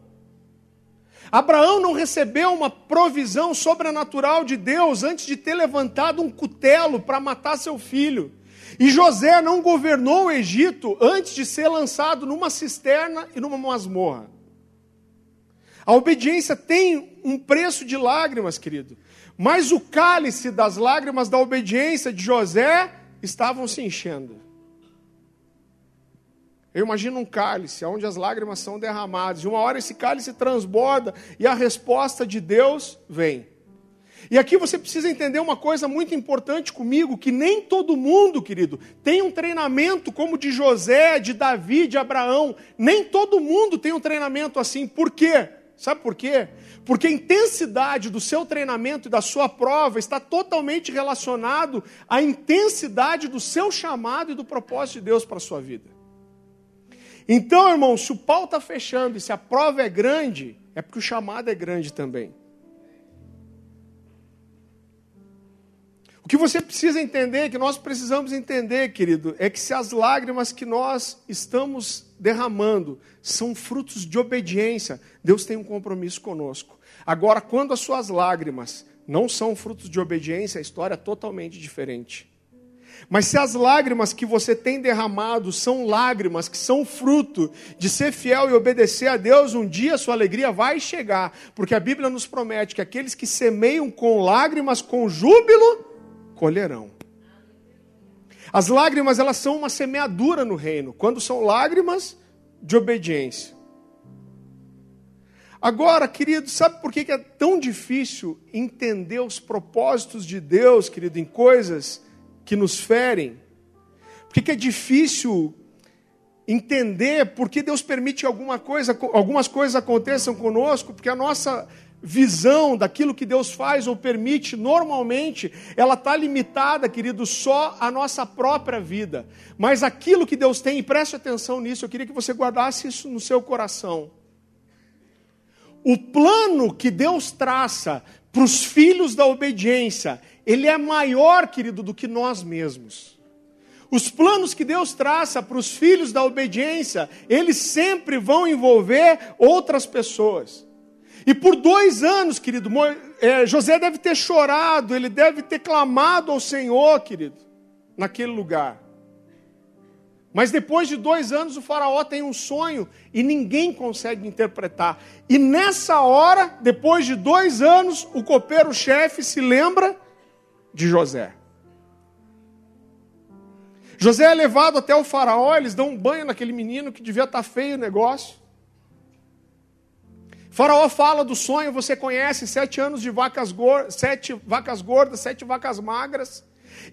Abraão não recebeu uma provisão sobrenatural de Deus antes de ter levantado um cutelo para matar seu filho. E José não governou o Egito antes de ser lançado numa cisterna e numa masmorra. A obediência tem um preço de lágrimas, querido. Mas o cálice das lágrimas da obediência de José estavam se enchendo. Eu imagino um cálice onde as lágrimas são derramadas. E uma hora esse cálice transborda e a resposta de Deus vem. E aqui você precisa entender uma coisa muito importante comigo, que nem todo mundo, querido, tem um treinamento como de José, de Davi, de Abraão. Nem todo mundo tem um treinamento assim. Por quê? Sabe por quê? Porque a intensidade do seu treinamento e da sua prova está totalmente relacionado à intensidade do seu chamado e do propósito de Deus para a sua vida. Então, irmão, se o pau está fechando e se a prova é grande, é porque o chamado é grande também. O que você precisa entender, que nós precisamos entender, querido, é que se as lágrimas que nós estamos derramando são frutos de obediência, Deus tem um compromisso conosco. Agora, quando as suas lágrimas não são frutos de obediência, a história é totalmente diferente. Mas se as lágrimas que você tem derramado são lágrimas que são fruto de ser fiel e obedecer a Deus, um dia a sua alegria vai chegar, porque a Bíblia nos promete que aqueles que semeiam com lágrimas, com júbilo, colherão. As lágrimas, elas são uma semeadura no reino, quando são lágrimas de obediência. Agora, querido, sabe por que é tão difícil entender os propósitos de Deus, querido, em coisas que nos ferem? Por que é difícil entender por que Deus permite alguma coisa, algumas coisas aconteçam conosco? Porque a nossa visão daquilo que Deus faz ou permite, normalmente, ela está limitada, querido, só à nossa própria vida. Mas aquilo que Deus tem, e preste atenção nisso, eu queria que você guardasse isso no seu coração. O plano que Deus traça para os filhos da obediência, ele é maior, querido, do que nós mesmos. Os planos que Deus traça para os filhos da obediência, eles sempre vão envolver outras pessoas. E por dois anos, querido, é, José deve ter chorado, ele deve ter clamado ao Senhor, querido, naquele lugar. Mas depois de dois anos, o Faraó tem um sonho e ninguém consegue interpretar. E nessa hora, depois de dois anos, o copeiro-chefe se lembra de José. José é levado até o Faraó, eles dão um banho naquele menino que devia estar feio o negócio. Faraó fala do sonho, você conhece, sete anos de vacas gordas, sete vacas gordas, sete vacas magras.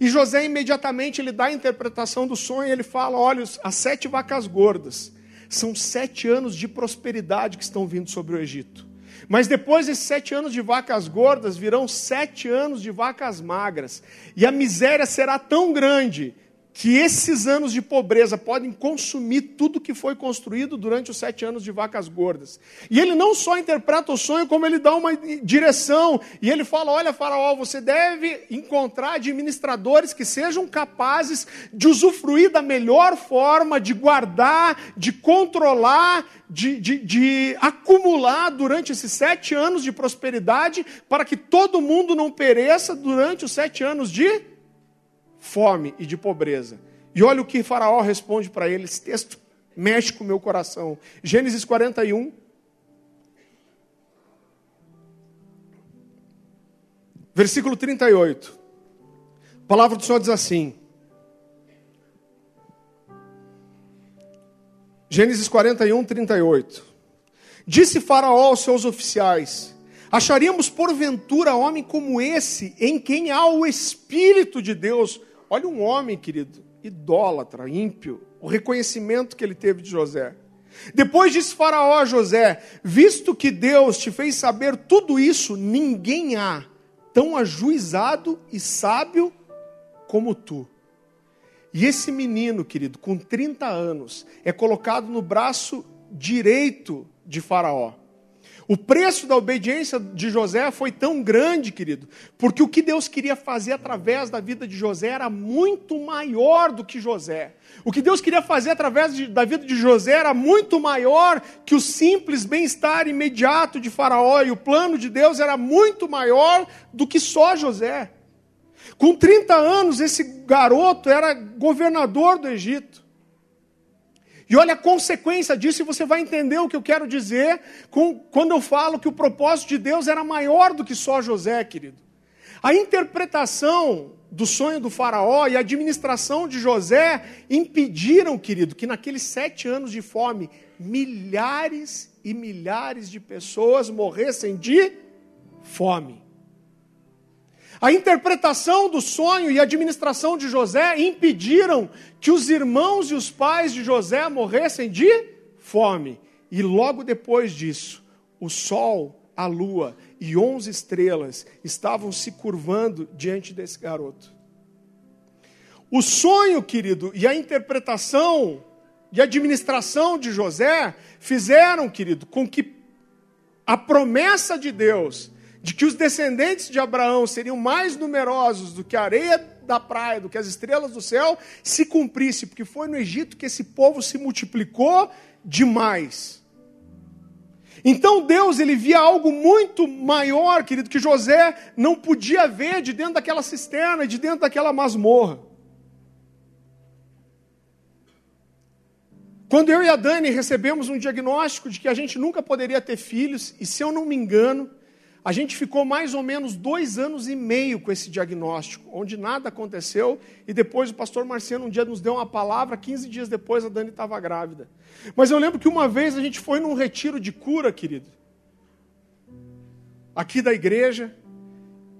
E José imediatamente ele dá a interpretação do sonho, ele fala: olha, as sete vacas gordas são sete anos de prosperidade que estão vindo sobre o Egito. Mas depois desses sete anos de vacas gordas virão sete anos de vacas magras. E a miséria será tão grande que esses anos de pobreza podem consumir tudo que foi construído durante os sete anos de vacas gordas. E ele não só interpreta o sonho, como ele dá uma direção. E ele fala: Olha, Faraó, você deve encontrar administradores que sejam capazes de usufruir da melhor forma, de guardar, de controlar, de, de, de acumular durante esses sete anos de prosperidade, para que todo mundo não pereça durante os sete anos de fome e de pobreza. E olha o que Faraó responde para ele. Esse texto mexe com o meu coração. Gênesis 41. Versículo 38. A palavra do Senhor diz assim. Gênesis 41, 38. Disse Faraó aos seus oficiais: Acharíamos porventura homem como esse, em quem há o Espírito de Deus, Olha um homem, querido, idólatra, ímpio, o reconhecimento que ele teve de José. Depois disse Faraó a José: Visto que Deus te fez saber tudo isso, ninguém há tão ajuizado e sábio como tu. E esse menino, querido, com 30 anos, é colocado no braço direito de Faraó. O preço da obediência de José foi tão grande, querido, porque o que Deus queria fazer através da vida de José era muito maior do que José. O que Deus queria fazer através de, da vida de José era muito maior que o simples bem-estar imediato de Faraó, e o plano de Deus era muito maior do que só José. Com 30 anos, esse garoto era governador do Egito. E olha a consequência disso, e você vai entender o que eu quero dizer com, quando eu falo que o propósito de Deus era maior do que só José, querido. A interpretação do sonho do Faraó e a administração de José impediram, querido, que naqueles sete anos de fome, milhares e milhares de pessoas morressem de fome. A interpretação do sonho e a administração de José impediram que os irmãos e os pais de José morressem de fome. E logo depois disso, o sol, a lua e onze estrelas estavam se curvando diante desse garoto. O sonho, querido, e a interpretação e administração de José fizeram, querido, com que a promessa de Deus de que os descendentes de Abraão seriam mais numerosos do que a areia da praia, do que as estrelas do céu, se cumprisse, porque foi no Egito que esse povo se multiplicou demais. Então Deus ele via algo muito maior, querido, que José não podia ver de dentro daquela cisterna, de dentro daquela masmorra. Quando eu e a Dani recebemos um diagnóstico de que a gente nunca poderia ter filhos, e se eu não me engano, a gente ficou mais ou menos dois anos e meio com esse diagnóstico, onde nada aconteceu, e depois o pastor Marciano um dia nos deu uma palavra, 15 dias depois a Dani estava grávida. Mas eu lembro que uma vez a gente foi num retiro de cura, querido, aqui da igreja,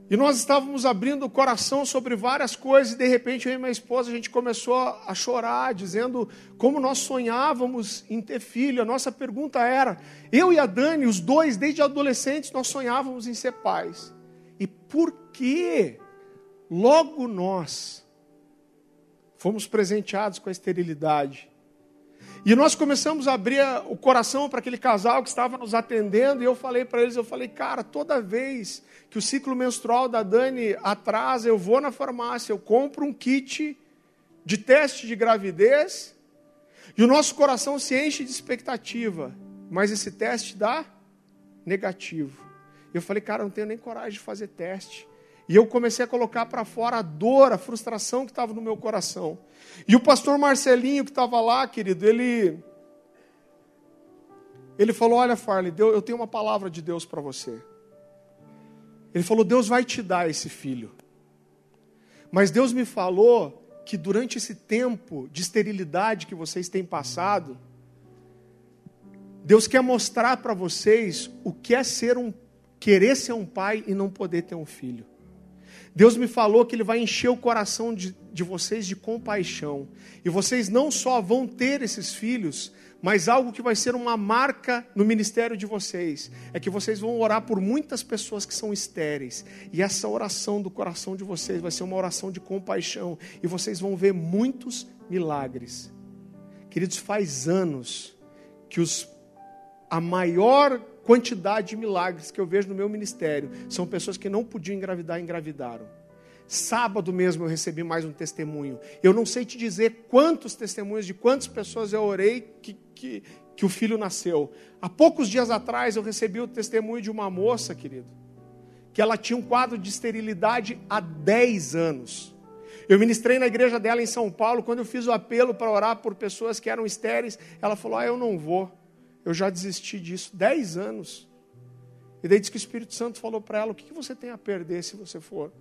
e nós estávamos abrindo o coração sobre várias coisas, e de repente eu e minha esposa a gente começou a chorar, dizendo como nós sonhávamos em ter filho. A nossa pergunta era: eu e a Dani, os dois, desde adolescentes, nós sonhávamos em ser pais. E por que logo nós fomos presenteados com a esterilidade? E nós começamos a abrir o coração para aquele casal que estava nos atendendo, e eu falei para eles, eu falei, cara, toda vez que o ciclo menstrual da Dani atrasa, eu vou na farmácia, eu compro um kit de teste de gravidez, e o nosso coração se enche de expectativa, mas esse teste dá negativo. Eu falei, cara, eu não tenho nem coragem de fazer teste. E eu comecei a colocar para fora a dor, a frustração que estava no meu coração. E o pastor Marcelinho, que estava lá, querido, ele. Ele falou: Olha, Farley, eu tenho uma palavra de Deus para você. Ele falou: Deus vai te dar esse filho. Mas Deus me falou que durante esse tempo de esterilidade que vocês têm passado, Deus quer mostrar para vocês o que é ser um querer ser um pai e não poder ter um filho. Deus me falou que Ele vai encher o coração de, de vocês de compaixão. E vocês não só vão ter esses filhos, mas algo que vai ser uma marca no ministério de vocês é que vocês vão orar por muitas pessoas que são estéreis. E essa oração do coração de vocês vai ser uma oração de compaixão. E vocês vão ver muitos milagres. Queridos, faz anos que os, a maior quantidade de milagres que eu vejo no meu ministério são pessoas que não podiam engravidar e engravidaram. Sábado mesmo eu recebi mais um testemunho. Eu não sei te dizer quantos testemunhos de quantas pessoas eu orei que, que, que o filho nasceu. Há poucos dias atrás eu recebi o testemunho de uma moça, querido, que ela tinha um quadro de esterilidade há 10 anos. Eu ministrei na igreja dela em São Paulo, quando eu fiz o apelo para orar por pessoas que eram estéreis, ela falou: Ah, eu não vou eu já desisti disso. Dez anos. E daí diz que o Espírito Santo falou para ela: o que você tem a perder se você for?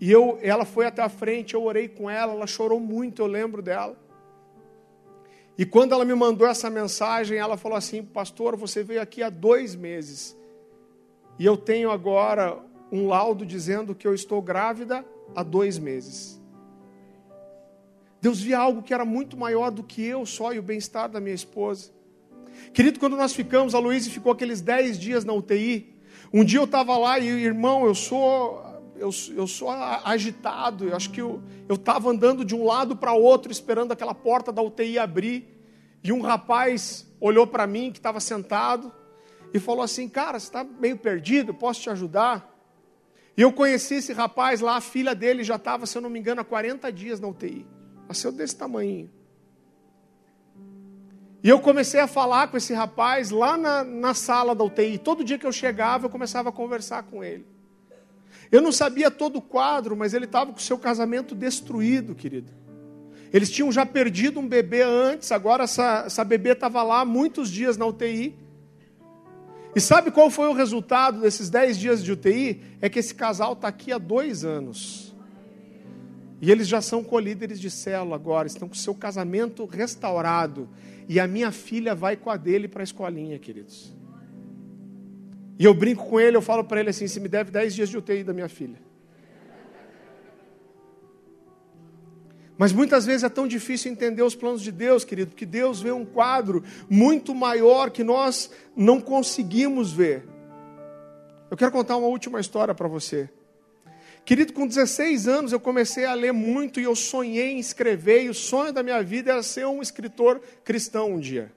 E eu, ela foi até a frente, eu orei com ela, ela chorou muito, eu lembro dela. E quando ela me mandou essa mensagem, ela falou assim: Pastor, você veio aqui há dois meses, e eu tenho agora um laudo dizendo que eu estou grávida há dois meses. Deus via algo que era muito maior do que eu só e o bem-estar da minha esposa. Querido, quando nós ficamos, a Luísa ficou aqueles 10 dias na UTI. Um dia eu estava lá e, irmão, eu sou eu, eu sou agitado. Eu acho que eu estava andando de um lado para outro, esperando aquela porta da UTI abrir. E um rapaz olhou para mim, que estava sentado, e falou assim: Cara, você está meio perdido, posso te ajudar? E eu conheci esse rapaz lá, a filha dele já estava, se eu não me engano, há 40 dias na UTI. Nasceu desse tamanho. E eu comecei a falar com esse rapaz lá na, na sala da UTI. Todo dia que eu chegava, eu começava a conversar com ele. Eu não sabia todo o quadro, mas ele estava com o seu casamento destruído, querido. Eles tinham já perdido um bebê antes, agora essa, essa bebê estava lá muitos dias na UTI. E sabe qual foi o resultado desses dez dias de UTI? É que esse casal está aqui há dois anos. E eles já são colíderes de célula agora, estão com o seu casamento restaurado. E a minha filha vai com a dele para a escolinha, queridos. E eu brinco com ele, eu falo para ele assim: se me deve 10 dias de UTI da minha filha. Mas muitas vezes é tão difícil entender os planos de Deus, querido, porque Deus vê um quadro muito maior que nós não conseguimos ver. Eu quero contar uma última história para você. Querido, com 16 anos eu comecei a ler muito e eu sonhei em escrever, e o sonho da minha vida era ser um escritor cristão um dia.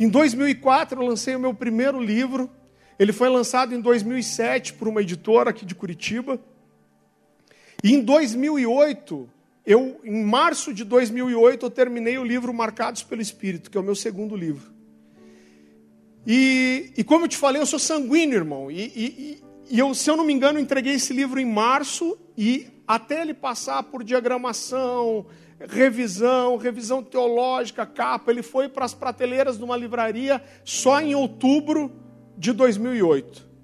Em 2004 eu lancei o meu primeiro livro, ele foi lançado em 2007 por uma editora aqui de Curitiba. E em 2008, eu, em março de 2008, eu terminei o livro Marcados pelo Espírito, que é o meu segundo livro. E, e como eu te falei, eu sou sanguíneo, irmão. E, e, e eu, se eu não me engano, entreguei esse livro em março e até ele passar por diagramação, revisão, revisão teológica, capa, ele foi para as prateleiras de uma livraria só em outubro de 2008.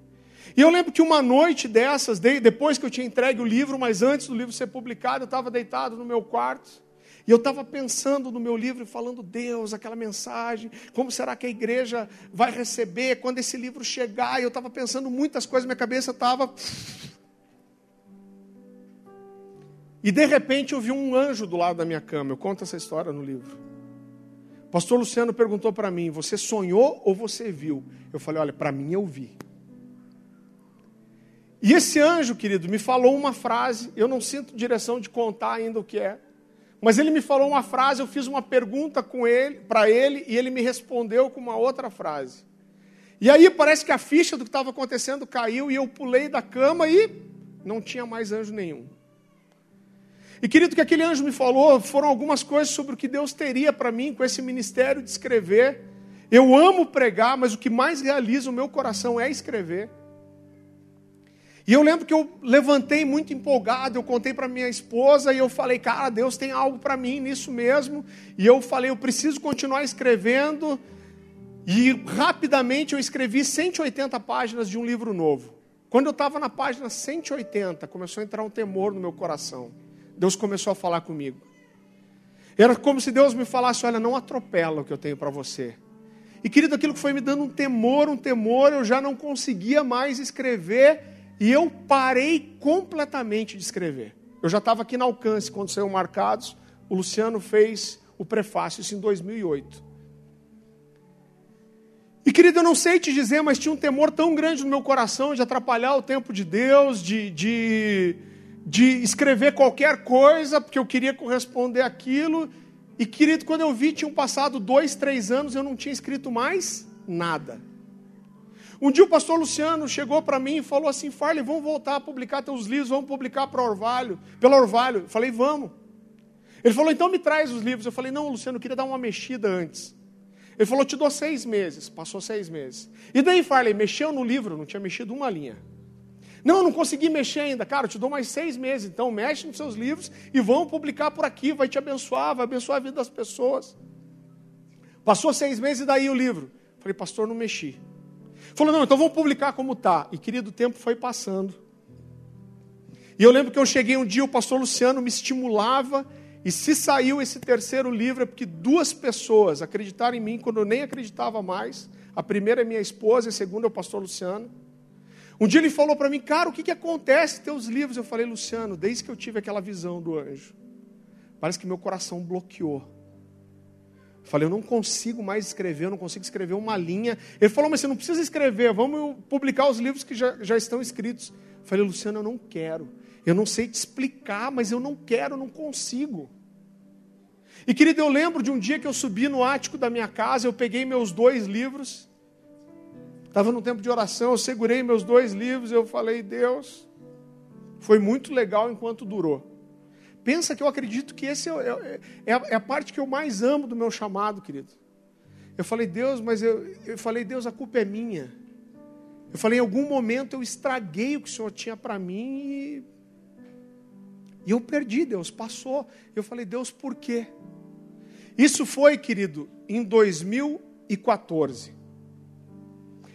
E eu lembro que uma noite dessas, depois que eu tinha entregue o livro, mas antes do livro ser publicado, eu estava deitado no meu quarto. E eu estava pensando no meu livro falando, Deus, aquela mensagem, como será que a igreja vai receber quando esse livro chegar? E eu estava pensando muitas coisas, minha cabeça estava. E de repente eu vi um anjo do lado da minha cama. Eu conto essa história no livro. Pastor Luciano perguntou para mim: Você sonhou ou você viu? Eu falei: Olha, para mim eu vi. E esse anjo, querido, me falou uma frase. Eu não sinto direção de contar ainda o que é. Mas ele me falou uma frase, eu fiz uma pergunta com ele, para ele, e ele me respondeu com uma outra frase. E aí parece que a ficha do que estava acontecendo caiu e eu pulei da cama e não tinha mais anjo nenhum. E querido, que aquele anjo me falou foram algumas coisas sobre o que Deus teria para mim com esse ministério de escrever. Eu amo pregar, mas o que mais realiza o meu coração é escrever. E eu lembro que eu levantei muito empolgado, eu contei para minha esposa e eu falei, cara, Deus tem algo para mim nisso mesmo. E eu falei, eu preciso continuar escrevendo. E rapidamente eu escrevi 180 páginas de um livro novo. Quando eu estava na página 180, começou a entrar um temor no meu coração. Deus começou a falar comigo. Era como se Deus me falasse: Olha, não atropela o que eu tenho para você. E querido, aquilo que foi me dando um temor, um temor, eu já não conseguia mais escrever e eu parei completamente de escrever. Eu já estava aqui no alcance quando saiu Marcados. O Luciano fez o prefácio, isso em 2008. E querido, eu não sei te dizer, mas tinha um temor tão grande no meu coração de atrapalhar o tempo de Deus, de, de, de escrever qualquer coisa, porque eu queria corresponder àquilo. E querido, quando eu vi, tinham passado dois, três anos, eu não tinha escrito mais nada. Um dia o pastor Luciano chegou para mim e falou assim: Farley, vamos voltar a publicar teus livros, vamos publicar para Orvalho, pelo Orvalho. Eu falei, vamos. Ele falou, então me traz os livros. Eu falei, não, Luciano, eu queria dar uma mexida antes. Ele falou, te dou seis meses. Passou seis meses. E daí, Farley, mexeu no livro? Não tinha mexido uma linha. Não, não consegui mexer ainda. Cara, eu te dou mais seis meses. Então, mexe nos seus livros e vamos publicar por aqui. Vai te abençoar, vai abençoar a vida das pessoas. Passou seis meses e daí o livro. Falei, pastor, não mexi. Falou, não, então vamos publicar como está. E querido, o tempo foi passando. E eu lembro que eu cheguei um dia, o pastor Luciano me estimulava, e se saiu esse terceiro livro é porque duas pessoas acreditaram em mim quando eu nem acreditava mais. A primeira é minha esposa, a segunda é o pastor Luciano. Um dia ele falou para mim, cara, o que, que acontece com teus livros? Eu falei, Luciano, desde que eu tive aquela visão do anjo, parece que meu coração bloqueou. Falei, eu não consigo mais escrever, eu não consigo escrever uma linha. Ele falou, mas você não precisa escrever, vamos publicar os livros que já, já estão escritos. Falei, Luciano, eu não quero. Eu não sei te explicar, mas eu não quero, eu não consigo. E querido, eu lembro de um dia que eu subi no ático da minha casa, eu peguei meus dois livros, estava no tempo de oração, eu segurei meus dois livros, eu falei, Deus, foi muito legal enquanto durou. Pensa que eu acredito que esse é, é, é, é, a parte que eu mais amo do meu chamado, querido. Eu falei, Deus, mas eu, eu falei, Deus, a culpa é minha. Eu falei, em algum momento eu estraguei o que o Senhor tinha para mim e, e eu perdi, Deus, passou. Eu falei, Deus, por quê? Isso foi, querido, em 2014.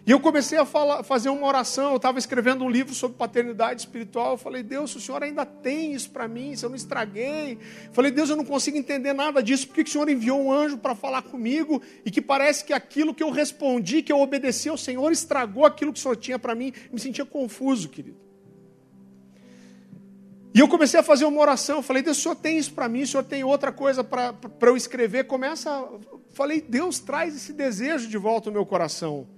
E eu comecei a falar, fazer uma oração. Eu estava escrevendo um livro sobre paternidade espiritual. Eu falei, Deus, o Senhor ainda tem isso para mim, se eu não estraguei. Eu falei, Deus, eu não consigo entender nada disso. Por que, o Senhor enviou um anjo para falar comigo e que parece que aquilo que eu respondi, que eu obedeci ao Senhor, estragou aquilo que o Senhor tinha para mim? Me sentia confuso, querido. E eu comecei a fazer uma oração. Eu falei, Deus, o senhor tem isso para mim, o senhor tem outra coisa para eu escrever. Começa. Falei, Deus, traz esse desejo de volta ao meu coração.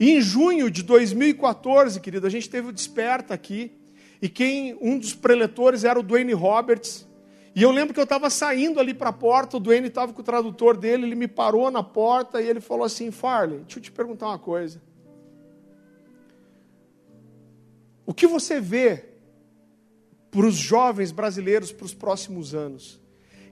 Em junho de 2014, querido, a gente teve o Desperta aqui. E quem um dos preletores era o Dwayne Roberts. E eu lembro que eu estava saindo ali para a porta, o Dwayne estava com o tradutor dele, ele me parou na porta e ele falou assim: Farley, deixa eu te perguntar uma coisa. O que você vê para os jovens brasileiros para os próximos anos?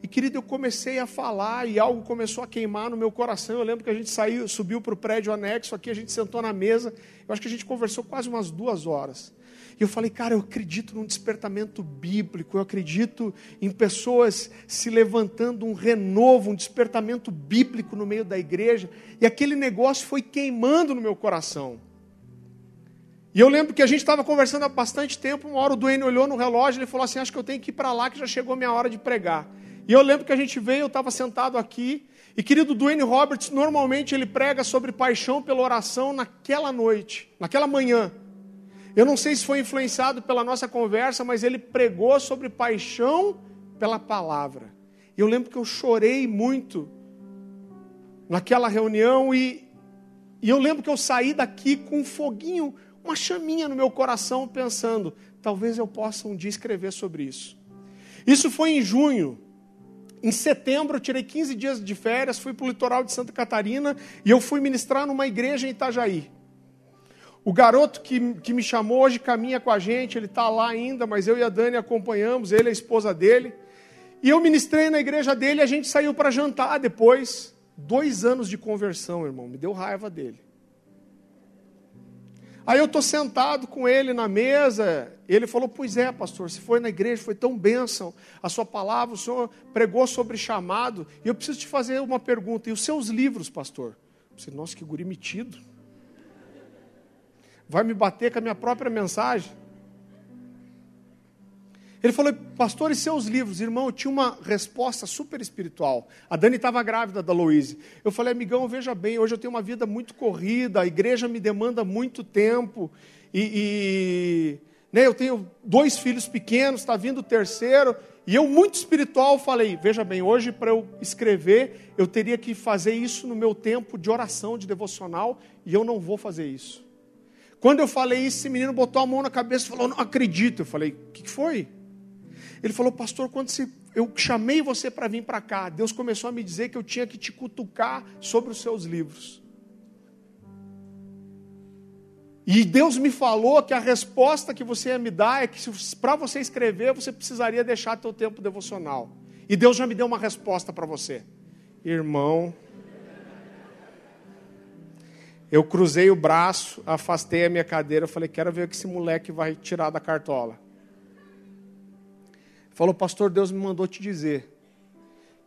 E querido, eu comecei a falar e algo começou a queimar no meu coração. Eu lembro que a gente saiu, subiu para o prédio anexo aqui, a gente sentou na mesa. Eu acho que a gente conversou quase umas duas horas. E eu falei, cara, eu acredito num despertamento bíblico, eu acredito em pessoas se levantando, um renovo, um despertamento bíblico no meio da igreja. E aquele negócio foi queimando no meu coração. E eu lembro que a gente estava conversando há bastante tempo. Uma hora o Duane olhou no relógio e falou assim: Acho que eu tenho que ir para lá, que já chegou minha hora de pregar. E eu lembro que a gente veio, eu estava sentado aqui. E querido Duane Roberts, normalmente ele prega sobre paixão pela oração naquela noite, naquela manhã. Eu não sei se foi influenciado pela nossa conversa, mas ele pregou sobre paixão pela palavra. E eu lembro que eu chorei muito naquela reunião e, e eu lembro que eu saí daqui com um foguinho, uma chaminha no meu coração, pensando: talvez eu possa um dia escrever sobre isso. Isso foi em junho. Em setembro, eu tirei 15 dias de férias, fui para o litoral de Santa Catarina e eu fui ministrar numa igreja em Itajaí. O garoto que, que me chamou hoje caminha com a gente, ele está lá ainda, mas eu e a Dani acompanhamos, ele e a esposa dele. E eu ministrei na igreja dele e a gente saiu para jantar depois. Dois anos de conversão, irmão, me deu raiva dele. Aí eu estou sentado com ele na mesa, ele falou: Pois é, pastor, se foi na igreja, foi tão bênção, a sua palavra, o senhor pregou sobre chamado, e eu preciso te fazer uma pergunta: e os seus livros, pastor? Eu disse, Nossa, que guri metido vai me bater com a minha própria mensagem. Ele falou, pastor, e seus livros? Irmão, eu tinha uma resposta super espiritual. A Dani estava grávida da Louise. Eu falei, amigão, veja bem, hoje eu tenho uma vida muito corrida, a igreja me demanda muito tempo, e, e né, eu tenho dois filhos pequenos, está vindo o terceiro, e eu, muito espiritual, falei: veja bem, hoje para eu escrever, eu teria que fazer isso no meu tempo de oração, de devocional, e eu não vou fazer isso. Quando eu falei isso, esse menino botou a mão na cabeça e falou: Não acredito. Eu falei: O que foi? Ele falou: Pastor, quando eu chamei você para vir para cá, Deus começou a me dizer que eu tinha que te cutucar sobre os seus livros. E Deus me falou que a resposta que você ia me dar é que para você escrever, você precisaria deixar teu tempo devocional. E Deus já me deu uma resposta para você. Irmão, eu cruzei o braço, afastei a minha cadeira, falei, quero ver o que esse moleque vai tirar da cartola. Falou, pastor, Deus me mandou te dizer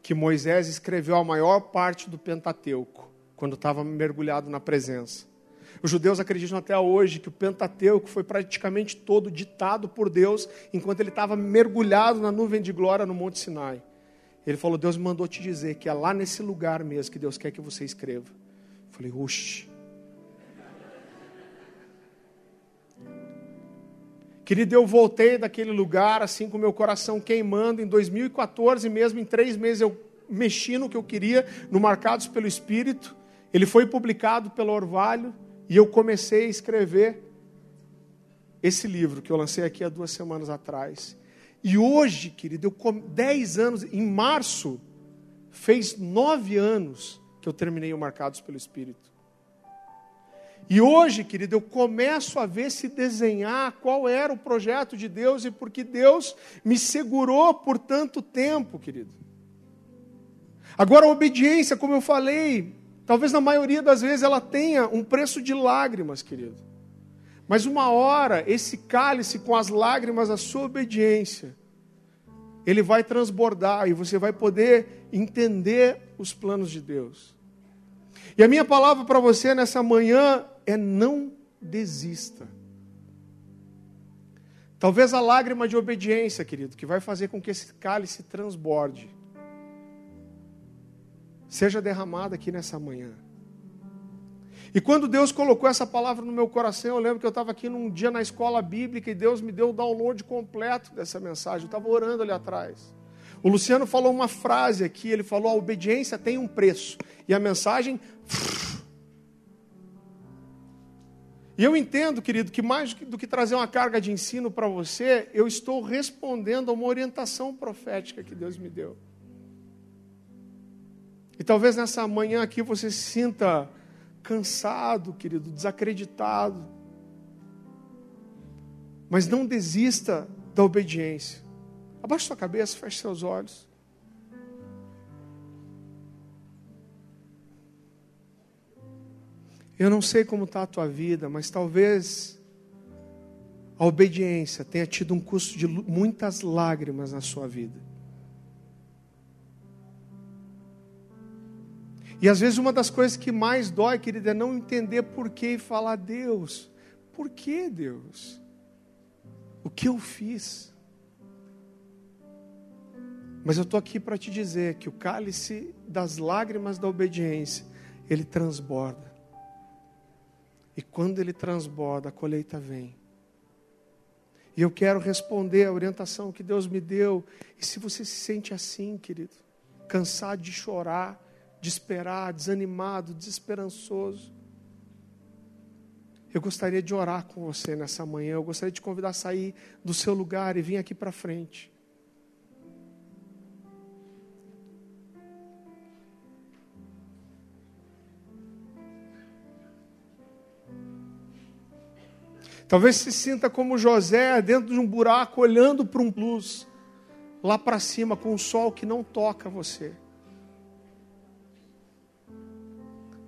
que Moisés escreveu a maior parte do Pentateuco, quando estava mergulhado na presença. Os judeus acreditam até hoje que o Pentateuco foi praticamente todo ditado por Deus enquanto ele estava mergulhado na nuvem de glória no Monte Sinai. Ele falou: Deus me mandou te dizer que é lá nesse lugar mesmo que Deus quer que você escreva. Eu falei: Oxe, Querido, eu voltei daquele lugar assim com meu coração queimando. Em 2014 mesmo, em três meses, eu mexi no que eu queria, no Marcados pelo Espírito. Ele foi publicado pelo Orvalho e eu comecei a escrever esse livro que eu lancei aqui há duas semanas atrás. E hoje, querido, eu dez anos, em março, fez nove anos que eu terminei o Marcados pelo Espírito. E hoje, querido, eu começo a ver se desenhar qual era o projeto de Deus e porque Deus me segurou por tanto tempo, querido. Agora, a obediência, como eu falei, talvez na maioria das vezes ela tenha um preço de lágrimas, querido. Mas uma hora, esse cálice com as lágrimas, a sua obediência, ele vai transbordar e você vai poder entender os planos de Deus. E a minha palavra para você nessa manhã é não desista. Talvez a lágrima de obediência, querido, que vai fazer com que esse cálice transborde, seja derramada aqui nessa manhã. E quando Deus colocou essa palavra no meu coração, eu lembro que eu estava aqui num dia na escola bíblica e Deus me deu o download completo dessa mensagem. Eu estava orando ali atrás. O Luciano falou uma frase aqui, ele falou: a obediência tem um preço. E a mensagem. E eu entendo, querido, que mais do que trazer uma carga de ensino para você, eu estou respondendo a uma orientação profética que Deus me deu. E talvez nessa manhã aqui você se sinta cansado, querido, desacreditado. Mas não desista da obediência. Abaixe sua cabeça, feche seus olhos. Eu não sei como está a tua vida, mas talvez a obediência tenha tido um custo de muitas lágrimas na sua vida. E às vezes uma das coisas que mais dói, querida, é não entender por que e falar, Deus, por que Deus? O que eu fiz? Mas eu estou aqui para te dizer que o cálice das lágrimas da obediência, ele transborda. E quando ele transborda, a colheita vem. E eu quero responder a orientação que Deus me deu. E se você se sente assim, querido, cansado de chorar, de esperar, desanimado, desesperançoso. Eu gostaria de orar com você nessa manhã. Eu gostaria de convidar a sair do seu lugar e vir aqui para frente. Talvez se sinta como José dentro de um buraco, olhando para um luz lá para cima com um sol que não toca você.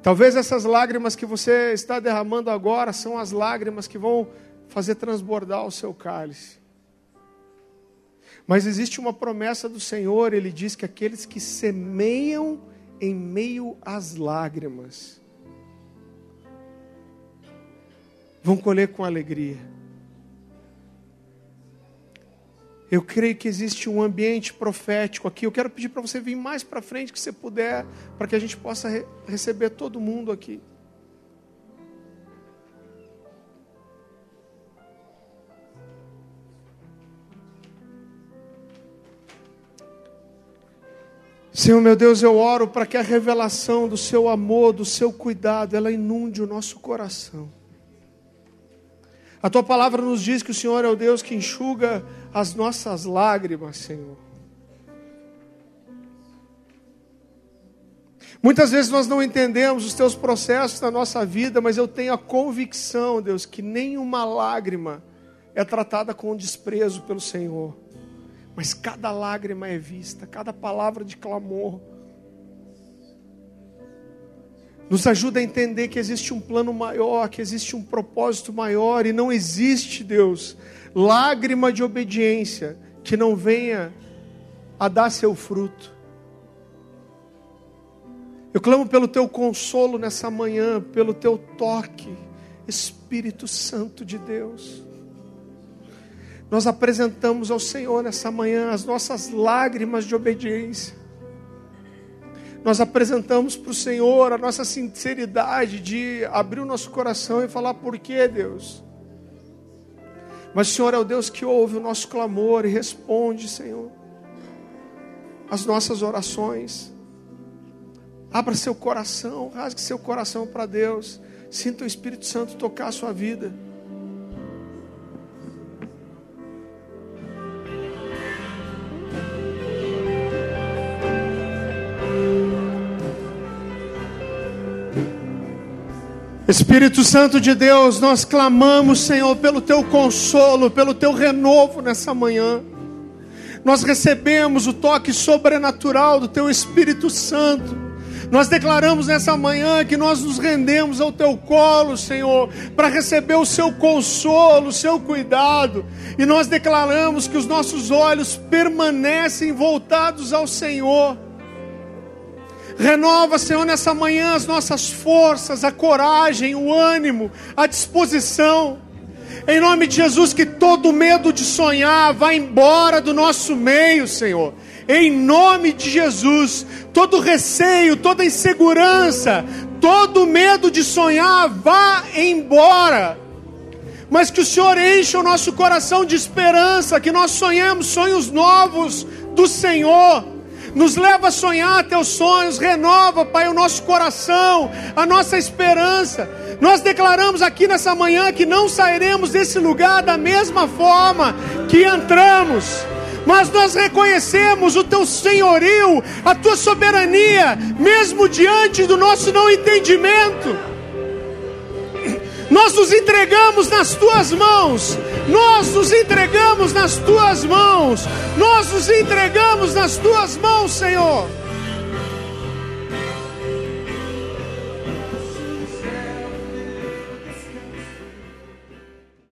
Talvez essas lágrimas que você está derramando agora são as lágrimas que vão fazer transbordar o seu cálice. Mas existe uma promessa do Senhor, ele diz que aqueles que semeiam em meio às lágrimas vão colher com alegria. Eu creio que existe um ambiente profético aqui. Eu quero pedir para você vir mais para frente que você puder, para que a gente possa re receber todo mundo aqui. Senhor meu Deus, eu oro para que a revelação do seu amor, do seu cuidado, ela inunde o nosso coração. A tua palavra nos diz que o Senhor é o Deus que enxuga as nossas lágrimas, Senhor. Muitas vezes nós não entendemos os teus processos na nossa vida, mas eu tenho a convicção, Deus, que nenhuma lágrima é tratada com desprezo pelo Senhor. Mas cada lágrima é vista, cada palavra de clamor nos ajuda a entender que existe um plano maior, que existe um propósito maior e não existe, Deus, lágrima de obediência que não venha a dar seu fruto. Eu clamo pelo teu consolo nessa manhã, pelo teu toque, Espírito Santo de Deus. Nós apresentamos ao Senhor nessa manhã as nossas lágrimas de obediência nós apresentamos para o Senhor a nossa sinceridade de abrir o nosso coração e falar: por que, Deus? Mas o Senhor é o Deus que ouve o nosso clamor e responde, Senhor, as nossas orações. Abra seu coração, rasgue seu coração para Deus. Sinta o Espírito Santo tocar a sua vida. Espírito Santo de Deus, nós clamamos, Senhor, pelo teu consolo, pelo teu renovo nessa manhã. Nós recebemos o toque sobrenatural do teu Espírito Santo. Nós declaramos nessa manhã que nós nos rendemos ao teu colo, Senhor, para receber o seu consolo, o seu cuidado. E nós declaramos que os nossos olhos permanecem voltados ao Senhor Renova, Senhor, nessa manhã as nossas forças, a coragem, o ânimo, a disposição. Em nome de Jesus, que todo medo de sonhar vá embora do nosso meio, Senhor. Em nome de Jesus, todo receio, toda insegurança, todo medo de sonhar, vá embora. Mas que o Senhor encha o nosso coração de esperança, que nós sonhemos sonhos novos do Senhor nos leva a sonhar teus sonhos, renova, Pai, o nosso coração, a nossa esperança. Nós declaramos aqui nessa manhã que não sairemos desse lugar da mesma forma que entramos. Mas nós reconhecemos o teu senhorio, a tua soberania, mesmo diante do nosso não entendimento. Nós nos entregamos nas tuas mãos. Nós nos entregamos nas tuas mãos. Nós nos entregamos nas tuas mãos, Senhor.